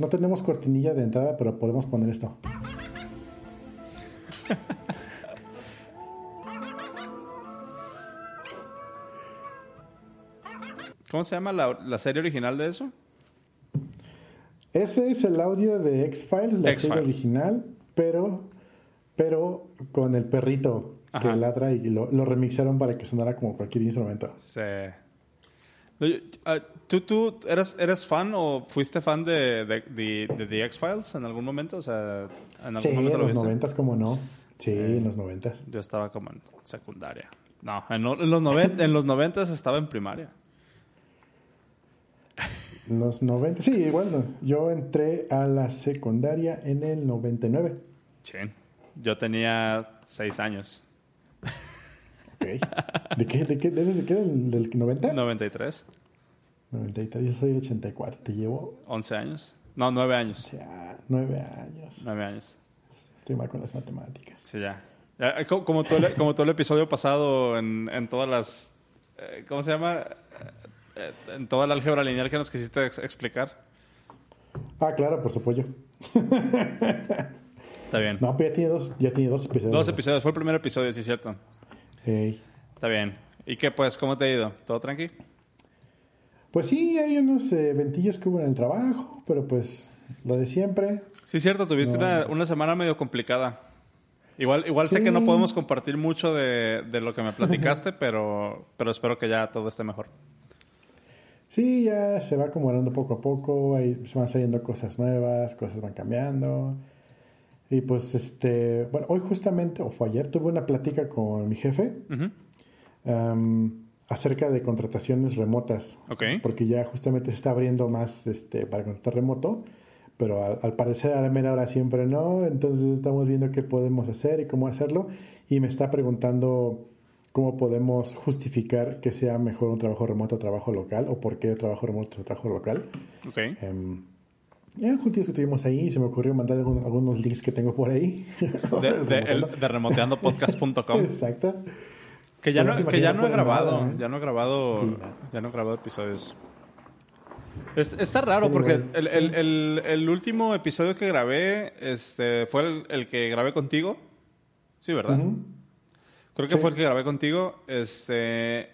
No tenemos cortinilla de entrada, pero podemos poner esto. ¿Cómo se llama la, la serie original de eso? Ese es el audio de X-Files, la serie original, pero, pero con el perrito que ladra y lo, lo, remixaron para que sonara como cualquier instrumento. Sí. Ah, ¿Tú, tú eras, eres fan o fuiste fan de, de, de, The X-Files en algún momento? O sea, ¿en algún sí, momento en los noventas, como no. Sí, eh, en los noventas. Yo estaba como en secundaria. No, en, los, noven, en los noventas estaba en primaria. Los 90, sí, bueno, yo entré a la secundaria en el 99. Sí, yo tenía 6 años. ¿De qué? ¿De qué? ¿Desde qué? ¿Del, del 90? 93. 93, yo soy el 84, ¿te llevo? 11 años. No, 9 años. Ya, 9 años. 9 años. Estoy mal con las matemáticas. Sí, ya. Eh, como, todo, el, como todo el episodio pasado en, en todas las... Eh, ¿Cómo se llama? Eh, en toda la álgebra lineal que nos quisiste explicar. Ah, claro, por supuesto. Está bien. No, pero ya tiene dos, ya tiene dos episodios. Dos episodios, fue el primer episodio, sí es cierto. Hey. Está bien. ¿Y qué pues? ¿Cómo te ha ido? ¿Todo tranqui? Pues sí, hay unos ventillos que hubo en el trabajo, pero pues lo de siempre. Sí, cierto, tuviste una, una, semana medio complicada. Igual, igual sé que no podemos compartir mucho de, de lo que me platicaste, pero, pero espero que ya todo esté mejor. Sí, ya se va acomodando poco a poco, ahí se van saliendo cosas nuevas, cosas van cambiando. Y pues, este, bueno, hoy justamente, o fue ayer, tuve una plática con mi jefe acerca de contrataciones remotas. Porque ya justamente se está abriendo más este, para contratar remoto, pero al, al, parecer a la mera hora siempre no. Entonces estamos viendo qué podemos hacer y cómo hacerlo. Y me está preguntando cómo podemos justificar que sea mejor un trabajo remoto o trabajo local o por qué trabajo remoto o trabajo local. Ok. Um, ya juntos que tuvimos ahí, se me ocurrió mandar algunos links que tengo por ahí. De, de, de remoteandopodcast.com. Exacto. Que ya, no, que ya no he grabado, ya no he grabado, ya no he grabado episodios. está raro porque el, el, el, el, último episodio que grabé este, fue el, que grabé contigo. Sí, ¿verdad? Creo que fue el que grabé contigo. Este,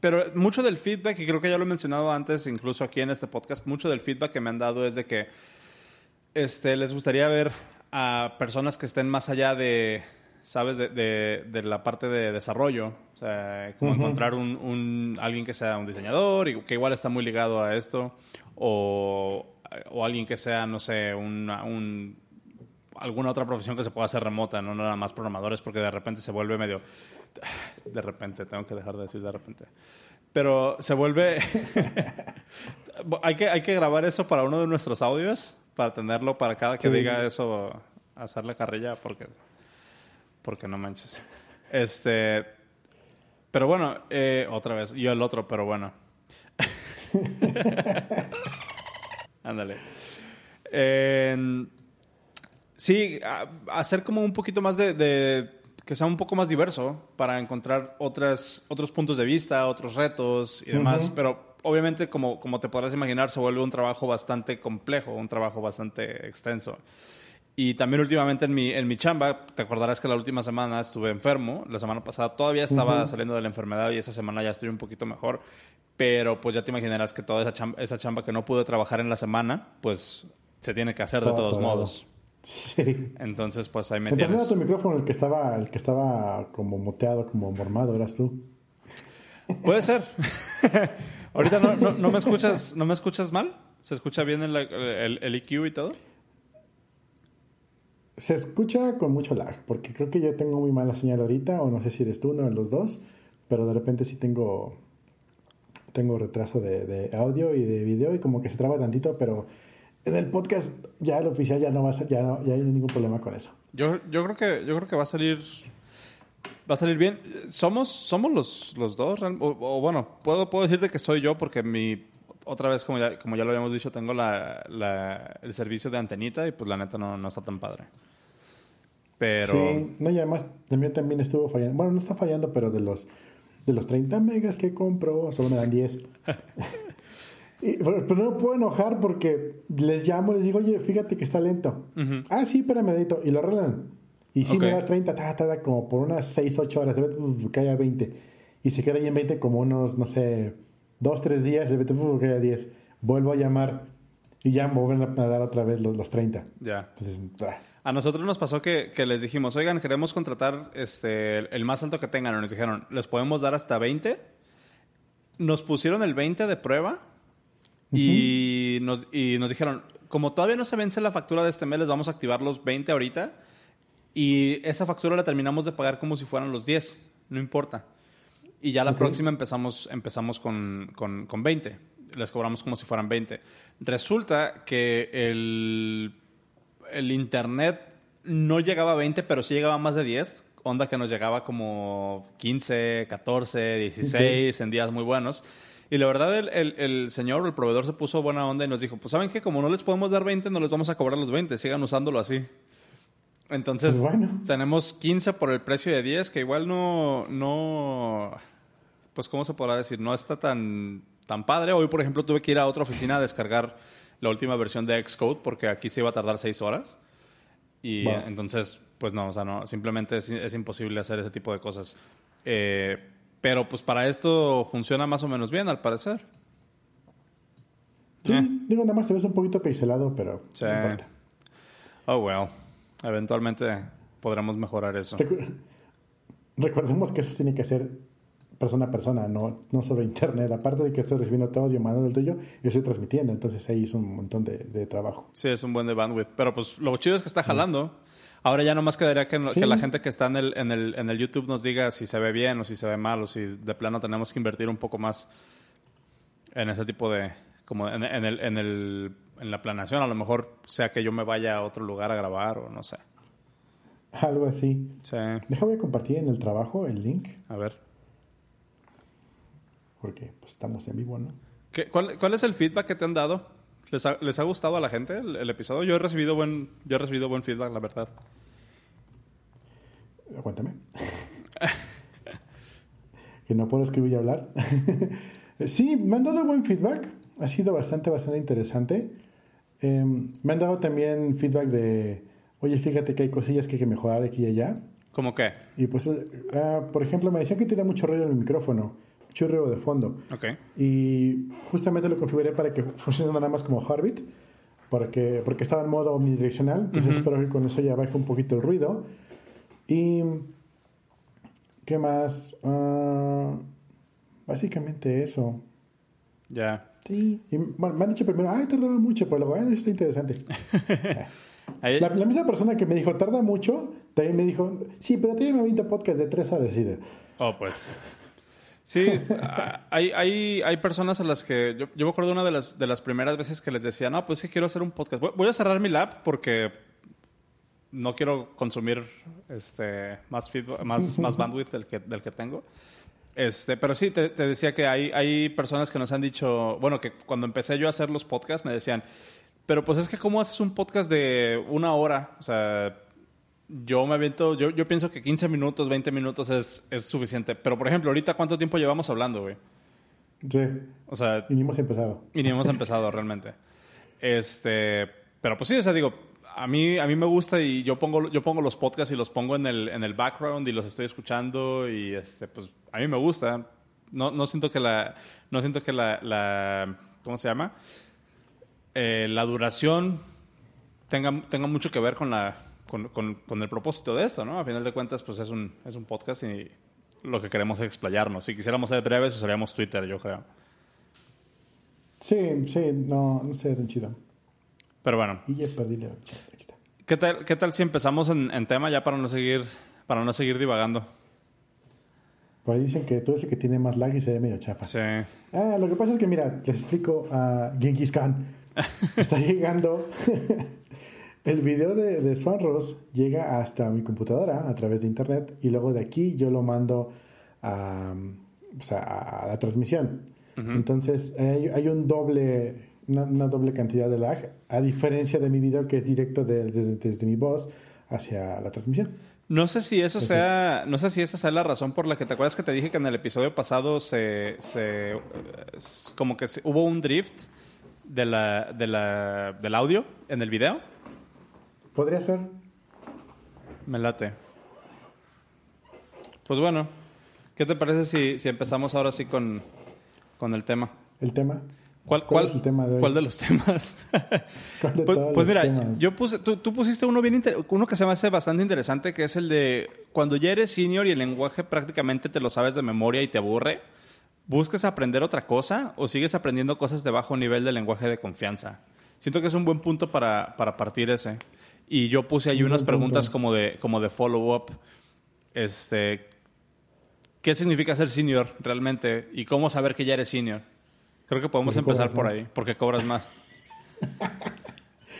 pero mucho del feedback, y creo que ya lo he mencionado antes, incluso aquí en este podcast, mucho del feedback que me han dado es de que este, les gustaría ver a personas que estén más allá de, ¿sabes? De, de, la parte de desarrollo. O sea, como encontrar un, un, alguien que sea un diseñador y que igual está muy ligado a esto. O, o alguien que sea, no sé, un alguna otra profesión que se pueda hacer remota, no nada más programadores, porque de repente se vuelve medio... De repente, tengo que dejar de decir de repente. Pero se vuelve... hay, que, hay que grabar eso para uno de nuestros audios, para tenerlo para cada que diga eso, hacerle carrilla, porque, porque no manches. Este... Pero bueno, eh, otra vez, yo el otro, pero bueno. Ándale. Eh, Sí, hacer como un poquito más de, que sea un poco más diverso para encontrar otras, otros puntos de vista, otros retos y demás. Pero obviamente, como, como te podrás imaginar, se vuelve un trabajo bastante complejo, un trabajo bastante extenso. Y también últimamente en mi, en mi chamba, te acordarás que la última semana estuve enfermo, la semana pasada todavía estaba saliendo de la enfermedad y esa semana ya estoy un poquito mejor, pero pues ya te imaginarás que toda esa chamba, esa chamba que no pude trabajar en la semana, pues se tiene que hacer de todos modos. Sí. Entonces, pues ahí me Entonces tienes. tu micrófono el que estaba, el que estaba como moteado, como mormado, eras tú. Puede ser. Ahorita no, no, no, me escuchas, ¿no me escuchas mal? ¿Se escucha bien el, el, el, EQ y todo? Se escucha con mucho lag, porque creo que yo tengo muy mala señal ahorita, o no sé si eres tú, uno de los dos, pero de repente sí tengo, tengo retraso de, de audio y de video y como que se traba tantito, pero en el podcast ya el oficial ya no va a ser, ya no, ya hay ningún problema con eso. Yo, yo creo que yo creo que va a salir va a salir bien. Somos somos los, los dos o, bueno, puedo puedo decirte que soy yo porque mi otra vez como ya, como ya lo habíamos dicho, tengo la, la, el servicio de antenita y pues la neta no, no está tan padre. Pero Sí, no y además de mí también estuvo fallando. Bueno, no está fallando, pero de los de los 30 megas que compro solo me dan 10. pero, no me puedo enojar porque les llamo, les digo, oye, fíjate que está lento. Ah, sí, espérame, medito. Y lo arreglan. Y si me da 30, ta, como por unas 6, 8 horas, cae a 20. Y se queda ahí en 20 como unos, no sé, 2, 3 días, de repente cae a 10. Vuelvo a llamar y ya me vuelven a dar otra vez los, los 30. Ya. Entonces, a nosotros nos pasó que, que, les dijimos, oigan, queremos contratar este, el más alto que tengan. Y nos dijeron, ¿les podemos dar hasta 20? Nos pusieron el 20 de prueba y, nos, y nos dijeron, como todavía no se vence la factura de este mes, les vamos a activar los 20 ahorita. Y esa factura la terminamos de pagar como si fueran los 10, no importa. Y ya la próxima empezamos, empezamos con, con, con 20. Les cobramos como si fueran 20. Resulta que el el internet no llegaba a 20, pero sí llegaba a más de 10. Onda que nos llegaba como 15, 14, 16 en días muy buenos. Y la verdad, el, el, el, señor, el proveedor, se puso buena onda y nos dijo: Pues, ¿saben qué? Como no les podemos dar 20, no les vamos a cobrar los 20. Sigan usándolo así. Entonces, pues tenemos 15 por el precio de 10, que igual no. no pues, ¿cómo se podrá decir? No está tan, tan padre. Hoy, por ejemplo, tuve que ir a otra oficina a descargar la última versión de Xcode porque aquí se iba a tardar seis horas. Y entonces, pues no, o sea, no, simplemente es, imposible hacer ese tipo de cosas. Eh, pero pues para esto funciona más o menos bien, al parecer. Sí, eh. digo, nada más te ves un poquito pixelado, pero sí. no importa. Oh, well. Eventualmente podremos mejorar eso. Recordemos que eso tiene que ser persona a persona, no, no sobre internet. Aparte de que estoy recibiendo todo audio mandando el tuyo, yo estoy transmitiendo. Entonces ahí es un montón de, de, trabajo. Sí, es un buen de bandwidth. Pero pues lo chido es que está jalando. Ahora ya nomás quedaría que, que, la gente que está en el, en, el, en el YouTube nos diga si se ve bien o si se ve mal o si de plano tenemos que invertir un poco más en ese tipo de... como en, en, el, en, el, en la planeación. A lo mejor sea que yo me vaya a otro lugar a grabar o no sé. Algo así. Sí. Déjame compartir en el trabajo el link. A ver porque pues, estamos en vivo, ¿no? cuál, cuál, es el feedback que te han dado? ¿Les ha, ¿Les ha gustado a la gente el, episodio? Yo he recibido buen, yo he recibido buen feedback, la verdad. Cuéntame. que no puedo escribir y hablar. sí, me han dado buen feedback. Ha sido bastante, bastante interesante. Em, me han dado también feedback de, oye, fíjate que hay cosillas que hay que mejorar aquí y allá. ¿Cómo qué? Y pues, ah, por ejemplo, me decían que tenía mucho ruido en el micrófono churro de fondo. Okay. Y justamente lo configuré para que funcione nada más como Heartbeat, porque, porque estaba en modo omnidireccional. Entonces espero que con eso ya baje un poquito el ruido. Y. ¿Qué más? Ah, básicamente eso. Ya. Sí. Y bueno, me han dicho primero, ay, tardaba mucho, pero luego, bueno, está interesante. la, la, misma persona que me dijo, tarda mucho, también me dijo, sí, pero tiene 20 podcast de 3 horas. oh, pues. Sí, hay, hay, hay personas a las que. Yo, yo, me acuerdo una de las, de las primeras veces que les decía, no, pues sí quiero hacer un podcast. Voy, a cerrar mi lab porque no quiero consumir este, más, más, más bandwidth del que, del que tengo. Este, pero sí, te, te, decía que hay, hay personas que nos han dicho, bueno, que cuando empecé yo a hacer los podcasts me decían, pero pues es que ¿cómo haces un podcast de una hora? O sea, yo me aviento, yo, yo pienso que 15 minutos, 20 minutos es, es suficiente. Pero, por ejemplo, ahorita, ¿cuánto tiempo llevamos hablando, güey? Sí. O sea... Y ni hemos empezado. Y ni hemos empezado, realmente. Este... Pero, pues sí, o sea, digo, a mí, a mí me gusta y yo pongo, yo pongo los podcasts y los pongo en el, en el background y los estoy escuchando y, este, pues, a mí me gusta. No, no siento que la... No siento que la... la ¿Cómo se llama? Eh, la duración tenga, tenga mucho que ver con la con, con, el propósito de esto, ¿no? A final de cuentas, pues es un, es un podcast y lo que queremos es explayarnos. Si quisiéramos ser breves, usaríamos Twitter, yo creo. Sí, sí, no, no sé, tan chido. Pero bueno. Y ya perdí ¿Qué tal, ¿Qué tal si empezamos en, en, tema ya para no seguir, para no seguir divagando? Por ahí dicen que todo ese que tiene más lag y se ve medio chafa. Sí. Ah, lo que pasa es que, mira, les explico a Genghis Khan. Está llegando el video de, de Swan Ross llega hasta mi computadora a través de internet y luego de aquí yo lo mando a, la transmisión. Entonces hay, un doble, una, doble cantidad de lag, a diferencia de mi video que es directo desde mi voz hacia la transmisión. No sé si eso sea, no sé si esa sea la razón por la que te acuerdas que te dije que en el episodio pasado se, se como que hubo un drift de la, de la, del audio en el video. Podría ser. Me late. Pues bueno, ¿qué te parece si, si empezamos ahora sí con, con el tema? ¿El tema? ¿Cuál, cuál, es el tema de hoy? ¿Cuál de los temas? pues, pues mira, yo puse, tú, tú, pusiste uno bien uno que se me hace bastante interesante, que es el de cuando ya eres senior y el lenguaje prácticamente te lo sabes de memoria y te aburre, ¿buscas aprender otra cosa o sigues aprendiendo cosas de bajo nivel de lenguaje de confianza? Siento que es un buen punto para, para partir ese. Y yo puse ahí unas preguntas como de, como de follow-up. Este, ¿Qué significa ser senior realmente? ¿Y cómo saber que ya eres senior? Creo que podemos empezar por ahí, porque cobras más.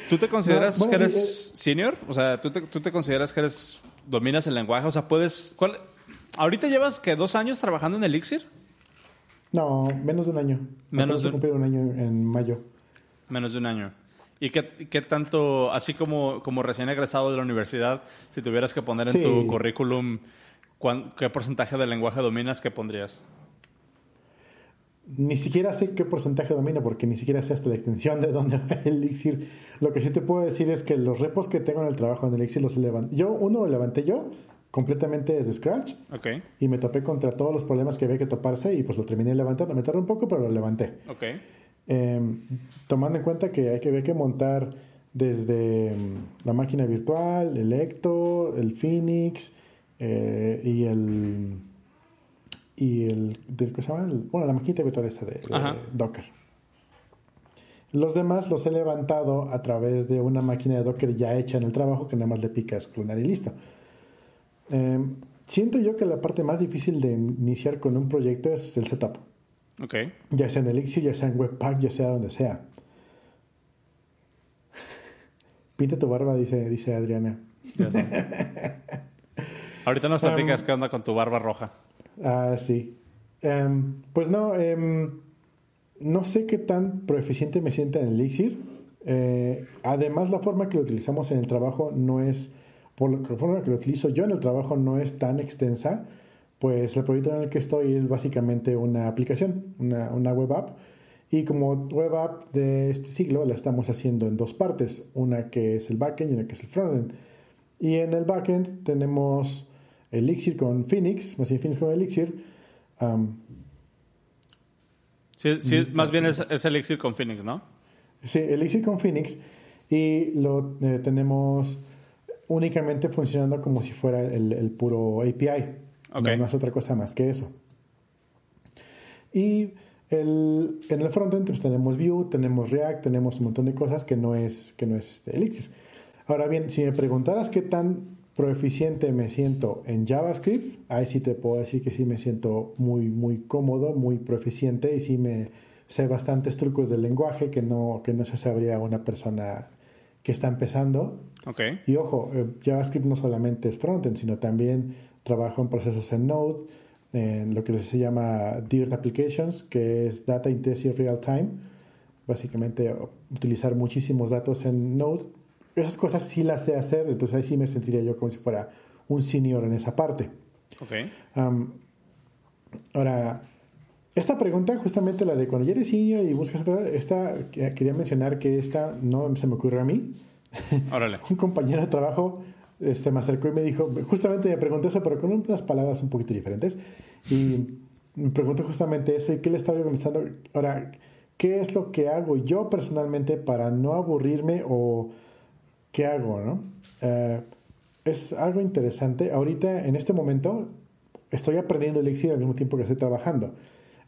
¿Tú te consideras que eres eh, senior? O sea, ¿tú te, ¿tú te, consideras que eres dominas el lenguaje? O sea, puedes... ¿cuál, ¿Ahorita llevas que dos años trabajando en Elixir? No, menos de un año. Menos de un... un año en mayo. Menos de un año. ¿Y qué, qué, tanto, así como, como recién egresado de la universidad, si tuvieras que poner en tu currículum qué porcentaje de lenguaje dominas, qué pondrías? ni siquiera sé qué porcentaje domina porque ni siquiera sé hasta la extensión de dónde va Elixir. Lo que sí te puedo decir es que los repos que tengo en el trabajo en Elixir los levanté. Yo, uno lo levanté yo completamente desde scratch. Okay. Y me topé contra todos los problemas que había que toparse y pues lo terminé levantando. Me tardó un poco, pero lo levanté. Okay. Em, tomando en cuenta que hay que, ver que montar desde em, la máquina virtual, el Ecto, el Phoenix eh, y el y el, del se llama, bueno, la maquinita virtual esta de, Docker. Los demás los he levantado a través de una máquina de Docker ya hecha en el trabajo que nada más le picas clonar y listo. Em, siento yo que la parte más difícil de iniciar con un proyecto es el setup. Okay. Ya sea en Elixir, ya sea en Webpack, ya sea donde sea. Pinta tu barba, dice, dice Adriana. Ahorita nos platicas um, qué onda con tu barba roja. Ah, sí. Em, pues no, em, no sé qué tan proeficiente me sienta en Elixir. Eh, además, la forma que lo utilizamos en el trabajo no es, por la forma que lo utilizo yo en el trabajo no es tan extensa, pues el proyecto en el que estoy es básicamente una aplicación, una, una web app. Y como web app de este siglo la estamos haciendo en dos partes, una que es el backend y una que es el frontend. Y en el backend tenemos Elixir con Phoenix, más bien Phoenix con Elixir. sí, más bien es, Elixir con Phoenix, ¿no? Sí, Elixir con Phoenix. Y lo eh, tenemos únicamente funcionando como si fuera el, puro API. No, es otra cosa más que eso. Y el, en el frontend pues, tenemos Vue, tenemos React, tenemos un montón de cosas que no es, que no es este, Elixir. Ahora bien, si me preguntaras qué tan proeficiente me siento en JavaScript, ahí sí te puedo decir que sí me siento muy, muy cómodo, muy proeficiente y sí me sé bastantes trucos del lenguaje que no, que no se sabría una persona que está empezando. Okay. Y ojo, eh, JavaScript no solamente es frontend, sino también trabajo en procesos en Node, en lo que se llama DIRT Applications, que es Data Intensive Real Time. Básicamente utilizar muchísimos datos en Node esas cosas sí las sé hacer, entonces ahí sí me sentiría yo como si fuera un senior en esa parte. Ok. ahora, esta pregunta, justamente la de cuando ya eres senior y buscas esta, quería mencionar que esta no se me ocurre a mí. Órale. un compañero de trabajo este, me acercó y me dijo, justamente me preguntó eso, pero con unas palabras un poquito diferentes. Y me preguntó justamente eso y qué le estaba yo contestando. Ahora, ¿qué es lo que hago yo personalmente para no aburrirme o ¿qué hago? No? Eh, es algo interesante. Ahorita, en este momento, estoy aprendiendo Elixir al mismo tiempo que estoy trabajando.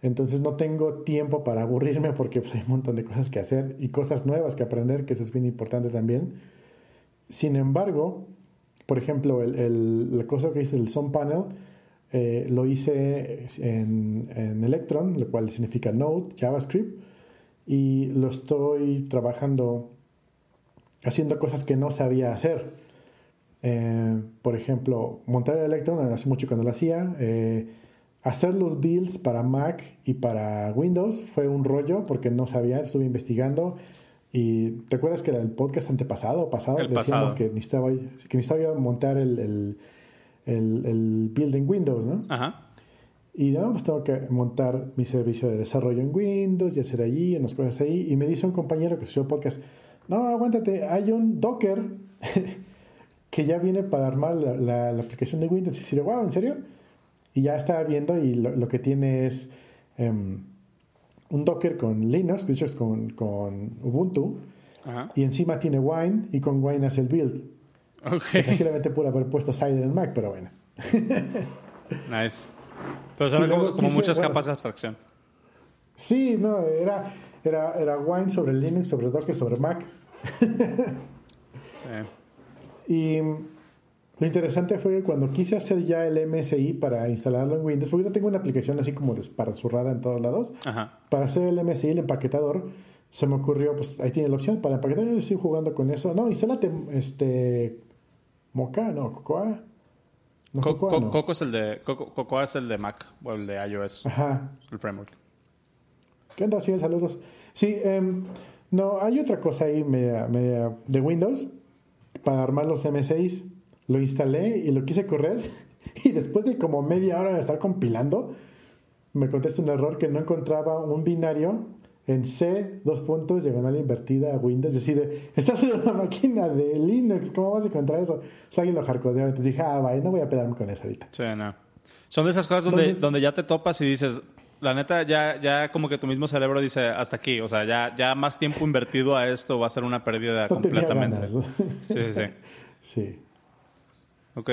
Entonces no tengo tiempo para aburrirme porque pues, hay un montón de cosas que hacer y cosas nuevas que aprender, que eso es bien importante también. Sin embargo, por ejemplo, la cosa que hice el Sun Panel, eh, lo hice en, en, Electron, lo cual significa Node, JavaScript, y lo estoy trabajando haciendo cosas que no sabía hacer. Eh, por ejemplo, montar el Electron, hace mucho que no lo hacía. Eh, hacer los builds para Mac y para Windows fue un rollo porque no sabía, estuve investigando. Y te acuerdas que el podcast antepasado pasado el decíamos que necesitaba, que necesitaba montar el, el, el build en Windows, ¿no? Ajá. Y no, pues tengo que montar mi servicio de desarrollo en Windows y hacer allí, unas cosas ahí. Y me dice un compañero que escuchó podcast, no, aguántate, hay un Docker que ya viene para armar la, aplicación de Windows. Y dice, wow, ¿en serio? Y ya estaba viendo y lo, que tiene es em, un Docker con Linux, que es con, con Ubuntu. Y encima tiene Wine y con Wine hace el build. Ok. Tranquilamente pude haber puesto Cider en Mac, pero bueno. nice. Pero son como, muchas capas de abstracción. Sí, no, era, era, era Wine sobre Linux, sobre Docker, sobre Mac. sí. Y lo interesante fue que cuando quise hacer ya el MSI para instalarlo en Windows, porque yo tengo una aplicación así como desparzurrada en todos lados, para hacer el MSI, el empaquetador, se me ocurrió, pues ahí tiene la opción para empaquetar, yo estoy jugando con eso. No, instálate este Mocha, no, Cocoa. Coco, es el de Cocoa es el de Mac o el de iOS. Ajá. El framework. ¿Qué onda? Sí, saludos. Sí, em, no, hay otra cosa ahí media, media de Windows para armar los M6. Lo instalé y lo quise correr y después de como media hora de estar compilando me contesta un error que no encontraba un binario en C, dos puntos, diagonal invertida, Windows. Es decir, estás en una máquina de Linux, ¿cómo vas a encontrar eso? O sea, alguien lo hardcodeó. Entonces dije, ah, vaya, no voy a pegarme con eso ahorita. Sí, no. Son de esas cosas donde, donde ya te topas y dices, la neta, ya, ya como que tu mismo cerebro dice, hasta aquí. O sea, ya, ya más tiempo invertido a esto va a ser una pérdida completamente. Sí, sí, sí. sí. Ok.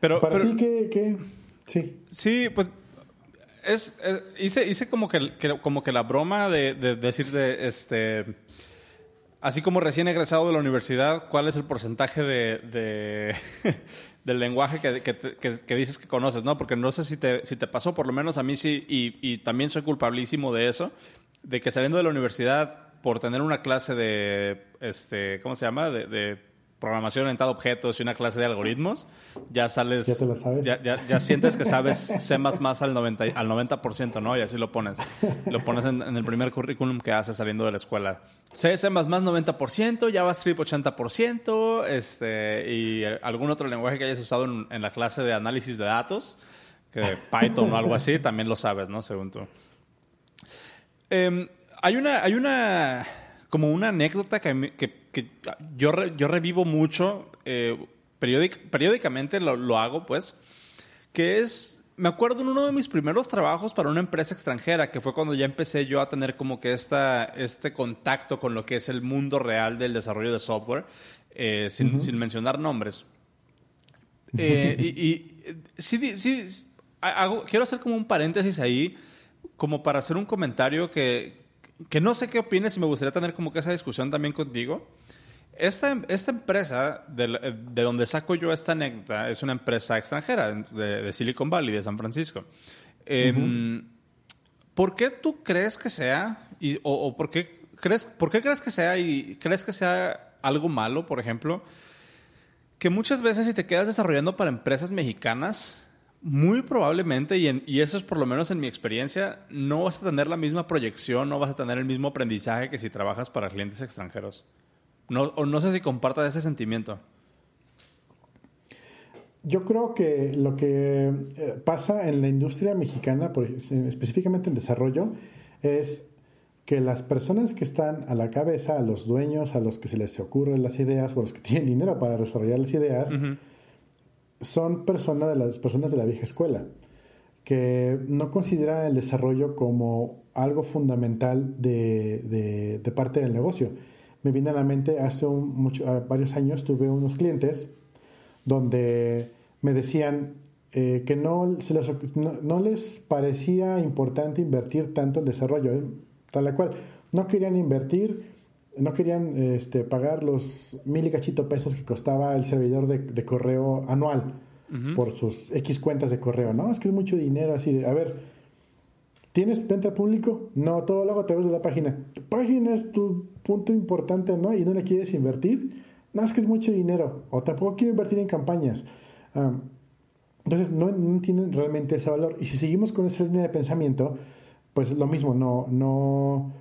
Pero, ¿Para ti qué, qué? Sí. Sí, pues es, hice, hice como que, como que la broma de, de decirte, este, así como recién egresado de la universidad, ¿cuál es el porcentaje de, del lenguaje que, que, dices que conoces, ¿no? Porque no sé si te, si te pasó, por lo menos a mí sí, y, y también soy culpabilísimo de eso, de que saliendo de la universidad, por tener una clase de, este, ¿cómo se llama? de programación orientada a objetos y una clase de algoritmos, ya sales... Ya te lo sabes. Ya, sientes que sabes C++ al 90%, al 90%, ¿no? Y así lo pones. Lo pones en, el primer currículum que haces saliendo de la escuela. C, C++ 90%, JavaScript 80%, este, y algún otro lenguaje que hayas usado en, la clase de análisis de datos, que Python o algo así, también lo sabes, ¿no? Según tú. Em, hay una... Hay una como una anécdota que, que, yo, yo revivo mucho, eh, periódicamente lo, hago, pues, que es, me acuerdo en uno de mis primeros trabajos para una empresa extranjera, que fue cuando ya empecé yo a tener como que esta, este contacto con lo que es el mundo real del desarrollo de software, eh, sin, sin, mencionar nombres. Eh, y, y sí, sí hago, quiero hacer como un paréntesis ahí, como para hacer un comentario que, que no sé qué opines y me gustaría tener como que esa discusión también contigo. Esta, esta empresa, de, de, donde saco yo esta anécdota, es una empresa extranjera de, Silicon Valley, de San Francisco. Em, ¿Por qué tú crees que sea, y, o, por, qué crees, por qué crees que sea, y crees que sea algo malo, por ejemplo, que muchas veces si te quedas desarrollando para empresas mexicanas, muy probablemente, y, y, eso es por lo menos en mi experiencia, no vas a tener la misma proyección, no vas a tener el mismo aprendizaje que si trabajas para clientes extranjeros. No, o no sé si compartas ese sentimiento. Yo creo que lo que eh, pasa en la industria mexicana, específicamente en desarrollo, es que las personas que están a la cabeza, a los dueños, a los que se les ocurren las ideas o a los que tienen dinero para desarrollar las ideas, son personas de las personas de la vieja escuela que no consideran el desarrollo como algo fundamental de, parte del negocio. Me viene a la mente, hace mucho, varios años tuve unos clientes donde me decían eh, que no, les, no, les parecía importante invertir tanto en desarrollo, ¿eh? tal cual. No querían invertir no querían este, pagar los mil y cachito pesos que costaba el servidor de, correo anual por sus X cuentas de correo. No, es que es mucho dinero así de, a ver, ¿tienes venta público? No, todo lo hago a través de la página. ¿Tu página es tu punto importante, no? ¿Y no le quieres invertir? No, es que es mucho dinero. O tampoco quiero invertir en campañas. entonces, no, no tienen realmente ese valor. Y si seguimos con esa línea de pensamiento, pues lo mismo, no, no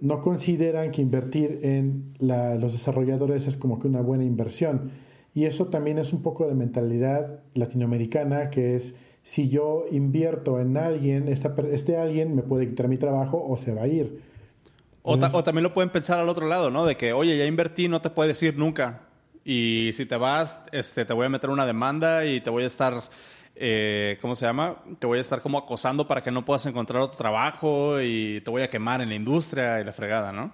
no consideran que invertir en los desarrolladores es como que una buena inversión. Y eso también es un poco de mentalidad latinoamericana, que es si yo invierto en alguien, este alguien me puede quitar mi trabajo o se va a ir. O, también lo pueden pensar al otro lado, ¿no? De que, oye, ya invertí, no te puedes ir nunca. Y si te vas, este, te voy a meter una demanda y te voy a estar, eh, ¿cómo se llama? Te voy a estar como acosando para que no puedas encontrar otro trabajo y te voy a quemar en la industria y la fregada, ¿no?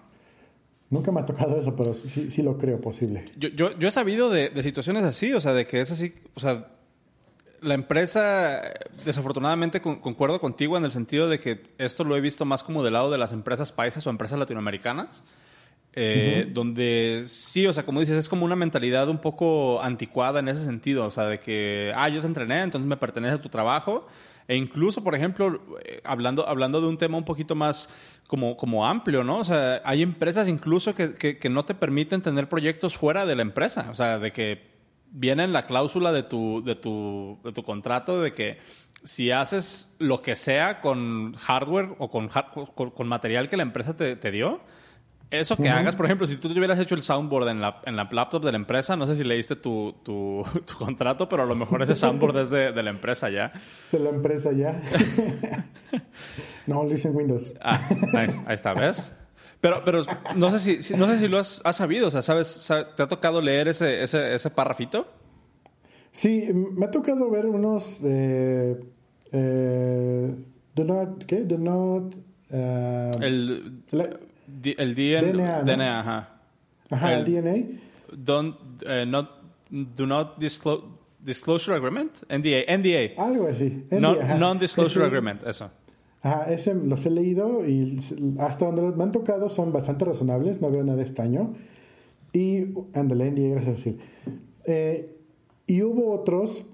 Nunca me ha tocado eso, pero sí, sí lo creo posible. Yo, yo, he sabido de, de, situaciones así, o sea, de que es así, o sea, la empresa, desafortunadamente concuerdo contigo en el sentido de que esto lo he visto más como del lado de las empresas paisas o empresas latinoamericanas, eh, donde sí, o sea, como dices, es como una mentalidad un poco anticuada en ese sentido, o sea, de que, ah, yo te entrené, entonces me pertenece a tu trabajo. E incluso, por ejemplo, eh, hablando, hablando de un tema un poquito más como, como amplio, ¿no? O sea, hay empresas incluso que, que no te permiten tener proyectos fuera de la empresa. O sea, de que viene en la cláusula de tu, de tu, de tu contrato de que si haces lo que sea con hardware o con, con, material que la empresa te, te dio, eso que hagas, por ejemplo, si tú te hubieras hecho el soundboard en la, en la laptop de la empresa, no sé si leíste tu, tu, tu contrato, pero a lo mejor ese soundboard es de, de, la empresa ya. De la empresa ya. no, lo hice en Windows. Ah, nice. Ahí está, ¿ves? Pero, pero no sé si, no sé si lo has, sabido, o sea, ¿sabes, ¿te ha tocado leer ese, ese, ese párrafito? Sí, me ha tocado ver unos eh, eh, do not, ¿qué? Do not... Uh, el, el DNA, DNA, ajá. Ajá, el, DNA. Don't, uh, not, do not disclose, disclosure agreement, NDA, NDA. Algo así. Non-disclosure agreement, eso. Ajá, ese los he leído y hasta donde me han tocado son bastante razonables, no veo nada extraño. Y, ándale, gracias eh, y hubo otros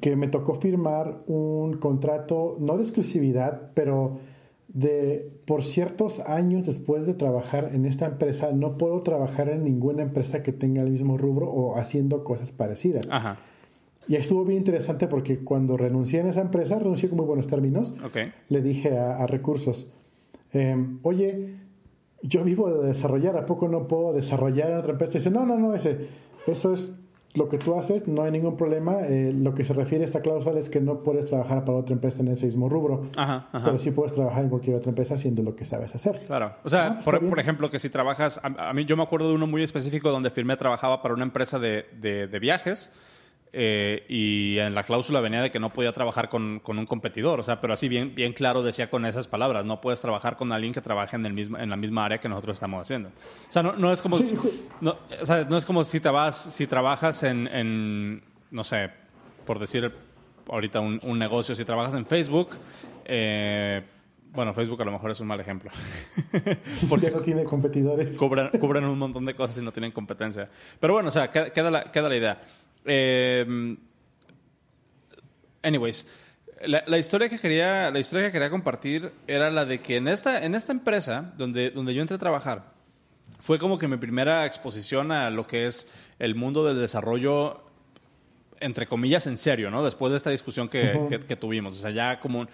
que me tocó firmar un contrato, no de exclusividad, pero de por ciertos años después de trabajar en esta empresa, no puedo trabajar en ninguna empresa que tenga el mismo rubro o haciendo cosas parecidas. Ajá. Y estuvo bien interesante porque cuando renuncié en esa empresa, renuncié con muy buenos términos, le dije a, recursos, em, oye, yo vivo de desarrollar, ¿a poco no puedo desarrollar en otra empresa? Y dice, no, no, no, ese, eso es lo que tú haces, no hay ningún problema. Eh, lo que se refiere a esta cláusula es que no puedes trabajar para otra empresa en ese mismo rubro, pero sí puedes trabajar en cualquier otra empresa haciendo lo que sabes hacer. Claro. O sea, ah, por, ejemplo, que si trabajas, a, mí yo me acuerdo de uno muy específico donde firmé, trabajaba para una empresa de, de, de viajes eh, y en la cláusula venía de que no podía trabajar con, con, un competidor, o sea, pero así bien, bien claro decía con esas palabras, no puedes trabajar con alguien que trabaje en, el mismo, en la misma área que nosotros estamos haciendo. O sea, no, no es como, no, o sea, no es como si te vas, si trabajas en, en no sé, por decir ahorita un, un negocio, si trabajas en Facebook, eh, bueno, Facebook a lo mejor es un mal ejemplo. Porque no tiene competidores. Cubren, cubren, un montón de cosas y no tienen competencia. Pero bueno, o sea, queda la, queda la idea. Eh, anyways, la, historia que quería, la historia que quería compartir era la de que en esta, en esta empresa donde, donde yo entré a trabajar, fue como que mi primera exposición a lo que es el mundo del desarrollo, entre comillas, en serio, ¿no? Después de esta discusión que, que tuvimos. O sea, ya como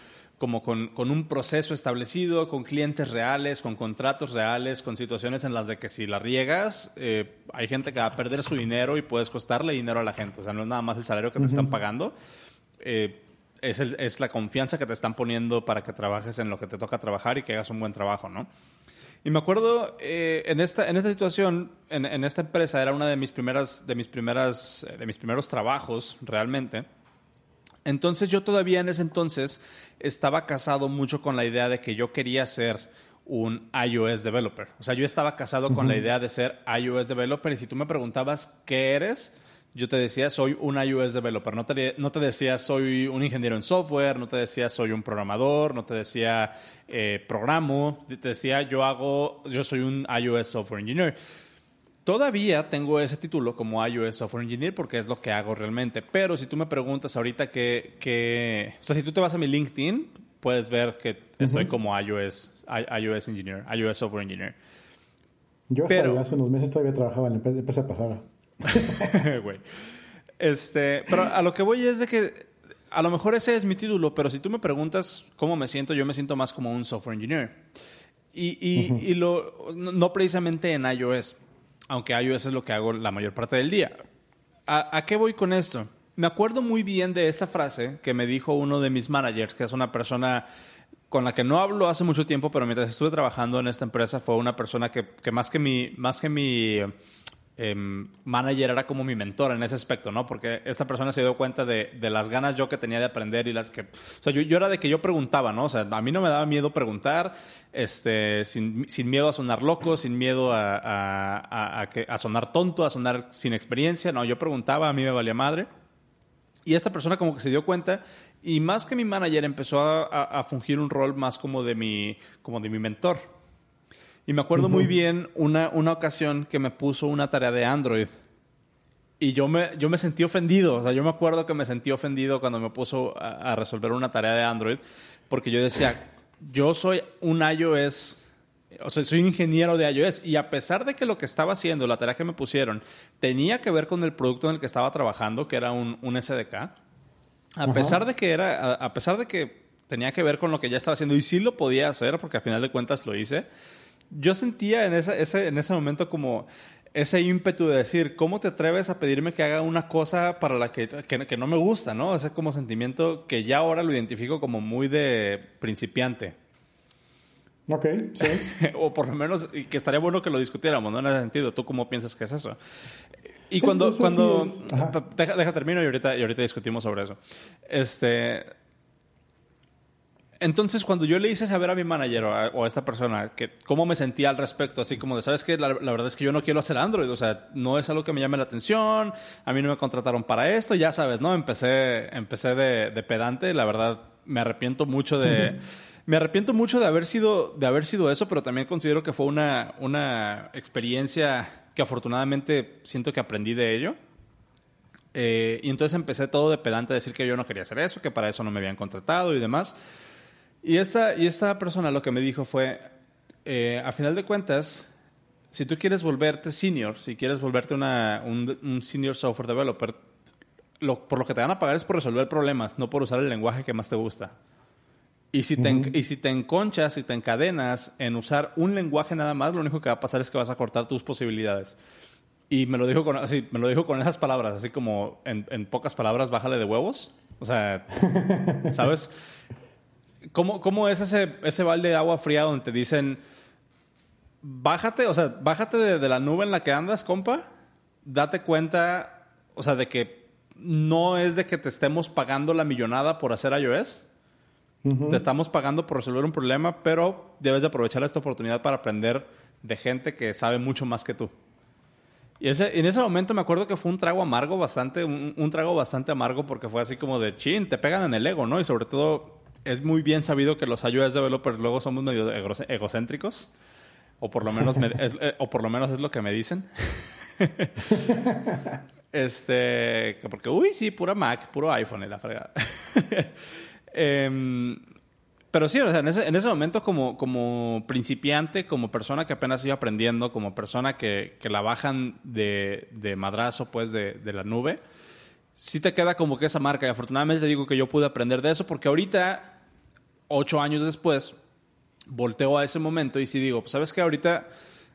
como con, con, un proceso establecido, con clientes reales, con contratos reales, con situaciones en las de que si la riegas, eh, hay gente que va a perder su dinero y puedes costarle dinero a la gente. O sea, no es nada más el salario que te están pagando. Eh, es, el, es, la confianza que te están poniendo para que trabajes en lo que te toca trabajar y que hagas un buen trabajo, ¿no? Y me acuerdo, eh, en, esta, en esta situación, en, en, esta empresa, era una de mis, primeras, de, mis primeras, de mis primeros trabajos realmente entonces yo todavía en ese entonces estaba casado mucho con la idea de que yo quería ser un iOS developer. O sea, yo estaba casado con la idea de ser iOS developer y si tú me preguntabas qué eres, yo te decía soy un iOS developer. No te, no te decía soy un ingeniero en software, no te decía soy un programador, no te decía eh, programo, te decía yo hago, yo soy un iOS software engineer. Todavía tengo ese título como iOS Software Engineer porque es lo que hago realmente. Pero si tú me preguntas ahorita que, o sea, si tú te vas a mi LinkedIn, puedes ver que estoy como iOS, iOS Engineer, iOS Software Engineer. Yo hasta hace unos meses todavía trabajaba en la empresa pasada. Güey. este, pero a lo que voy es de que a lo mejor ese es mi título, pero si tú me preguntas cómo me siento, yo me siento más como un software engineer. Y, y, y lo, no precisamente en iOS aunque iOS es lo que hago la mayor parte del día. ¿a, qué voy con esto? Me acuerdo muy bien de esta frase que me dijo uno de mis managers, que es una persona con la que no hablo hace mucho tiempo, pero mientras estuve trabajando en esta empresa fue una persona que, que más que mi, más que mi Em, manager era como mi mentor en ese aspecto, ¿no? Porque esta persona se dio cuenta de, las ganas yo que tenía de aprender y las que... O sea, yo, era de que yo preguntaba, ¿no? O sea, a mí no me daba miedo preguntar, este, sin, miedo a sonar loco, sin miedo a, a, sonar tonto, a sonar sin experiencia, no, yo preguntaba, a mí me valía madre. Y esta persona como que se dio cuenta y más que mi manager empezó a, fungir un rol más como de mi, como de mi mentor. Y me acuerdo muy bien una, una ocasión que me puso una tarea de Android. Y yo me, yo me sentí ofendido. O sea, yo me acuerdo que me sentí ofendido cuando me puso a, resolver una tarea de Android. Porque yo decía, yo soy un iOS o sea, soy ingeniero de iOS y a pesar de que lo que estaba haciendo, la tarea que me pusieron, tenía que ver con el producto en el que estaba trabajando, que era un, un SDK, a pesar de que era, a, pesar de que tenía que ver con lo que ya estaba haciendo y sí lo podía hacer, porque al final de cuentas lo hice, yo sentía en ese, ese, en ese momento como ese ímpetu de decir, ¿cómo te atreves a pedirme que haga una cosa para la que, que, no me gusta, ¿no? Ese como sentimiento que ya ahora lo identifico como muy de principiante. Ok, sí. o por lo menos, y que estaría bueno que lo discutiéramos, ¿no? En ese sentido, ¿tú cómo piensas que es eso? Y cuando, cuando, deja, deja termino y ahorita, y ahorita discutimos sobre eso. Este, entonces, cuando yo le hice saber a mi manager o a, esta persona que cómo me sentía al respecto, así como de, ¿sabes qué? La, verdad es que yo no quiero hacer Android, o sea, no es algo que me llame la atención, a mí no me contrataron para esto, ya sabes, ¿no? Empecé, empecé de, pedante, la verdad me arrepiento mucho de... Me arrepiento mucho de haber sido, de haber sido eso, pero también considero que fue una, una experiencia que afortunadamente siento que aprendí de ello. Eh, y entonces empecé todo de pedante a decir que yo no quería hacer eso, que para eso no me habían contratado y demás. Y esta, y esta persona lo que me dijo fue, eh, a final de cuentas, si tú quieres volverte senior, si quieres volverte una, un, senior software developer, lo, por lo que te van a pagar es por resolver problemas, no por usar el lenguaje que más te gusta. Y si, te, y si te enconchas y te encadenas en usar un lenguaje nada más, lo único que va a pasar es que vas a cortar tus posibilidades. Y me lo dijo con, así, me lo dijo con esas palabras, así como en, en pocas palabras, bájale de huevos. O sea, ¿sabes? ¿Cómo, ¿Cómo, es ese, ese balde de agua fría donde te dicen, bájate, o sea, bájate de, la nube en la que andas, compa, date cuenta, o sea, de que no es de que te estemos pagando la millonada por hacer iOS, te estamos pagando por resolver un problema, pero debes de aprovechar esta oportunidad para aprender de gente que sabe mucho más que tú. Y ese, en ese momento me acuerdo que fue un trago amargo bastante, un, un, trago bastante amargo porque fue así como de chin, te pegan en el ego, ¿no? Y sobre todo es muy bien sabido que los iOS developers luego somos medio egocéntricos. O por lo menos, es, eh, o por lo menos es lo que me dicen. este, porque, uy, sí, pura Mac, puro iPhone y la fregada. Em, pero sí, o sea, en ese, en ese momento como, como principiante, como persona que apenas iba aprendiendo, como persona que, que la bajan de, de madrazo, pues, de, de la nube, sí te queda como que esa marca. Y afortunadamente te digo que yo pude aprender de eso porque ahorita ocho años después, volteo a ese momento y si digo, pues sabes que ahorita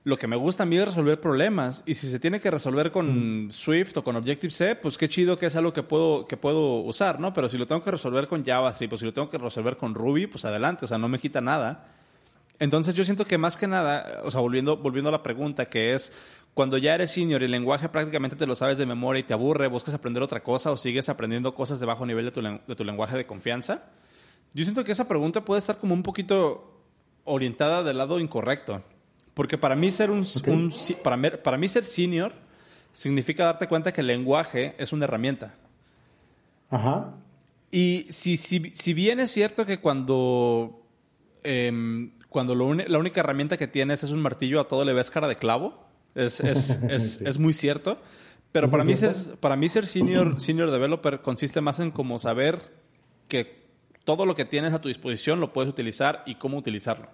lo que me gusta a mí es resolver problemas y si se tiene que resolver con Swift o con Objective-C, pues qué chido que es algo que puedo, que puedo usar, ¿no? Pero si lo tengo que resolver con JavaScript o si lo tengo que resolver con Ruby, pues adelante, o sea, no me quita nada. Entonces yo siento que más que nada, o sea, volviendo, volviendo a la pregunta, que es cuando ya eres senior y el lenguaje prácticamente te lo sabes de memoria y te aburre, buscas aprender otra cosa o sigues aprendiendo cosas de bajo nivel de tu, de tu lenguaje de confianza, yo siento que esa pregunta puede estar como un poquito orientada del lado incorrecto. Porque para mí ser un, para, para mí ser senior significa darte cuenta que el lenguaje es una herramienta. Ajá. Y si, si, si bien es cierto que cuando, em, cuando la única herramienta que tienes es un martillo, a todo le ves cara de clavo, es, es, es, es muy cierto. Pero para mí, ser, para mí ser senior, senior developer consiste más en como saber que todo lo que tienes a tu disposición lo puedes utilizar y cómo utilizarlo.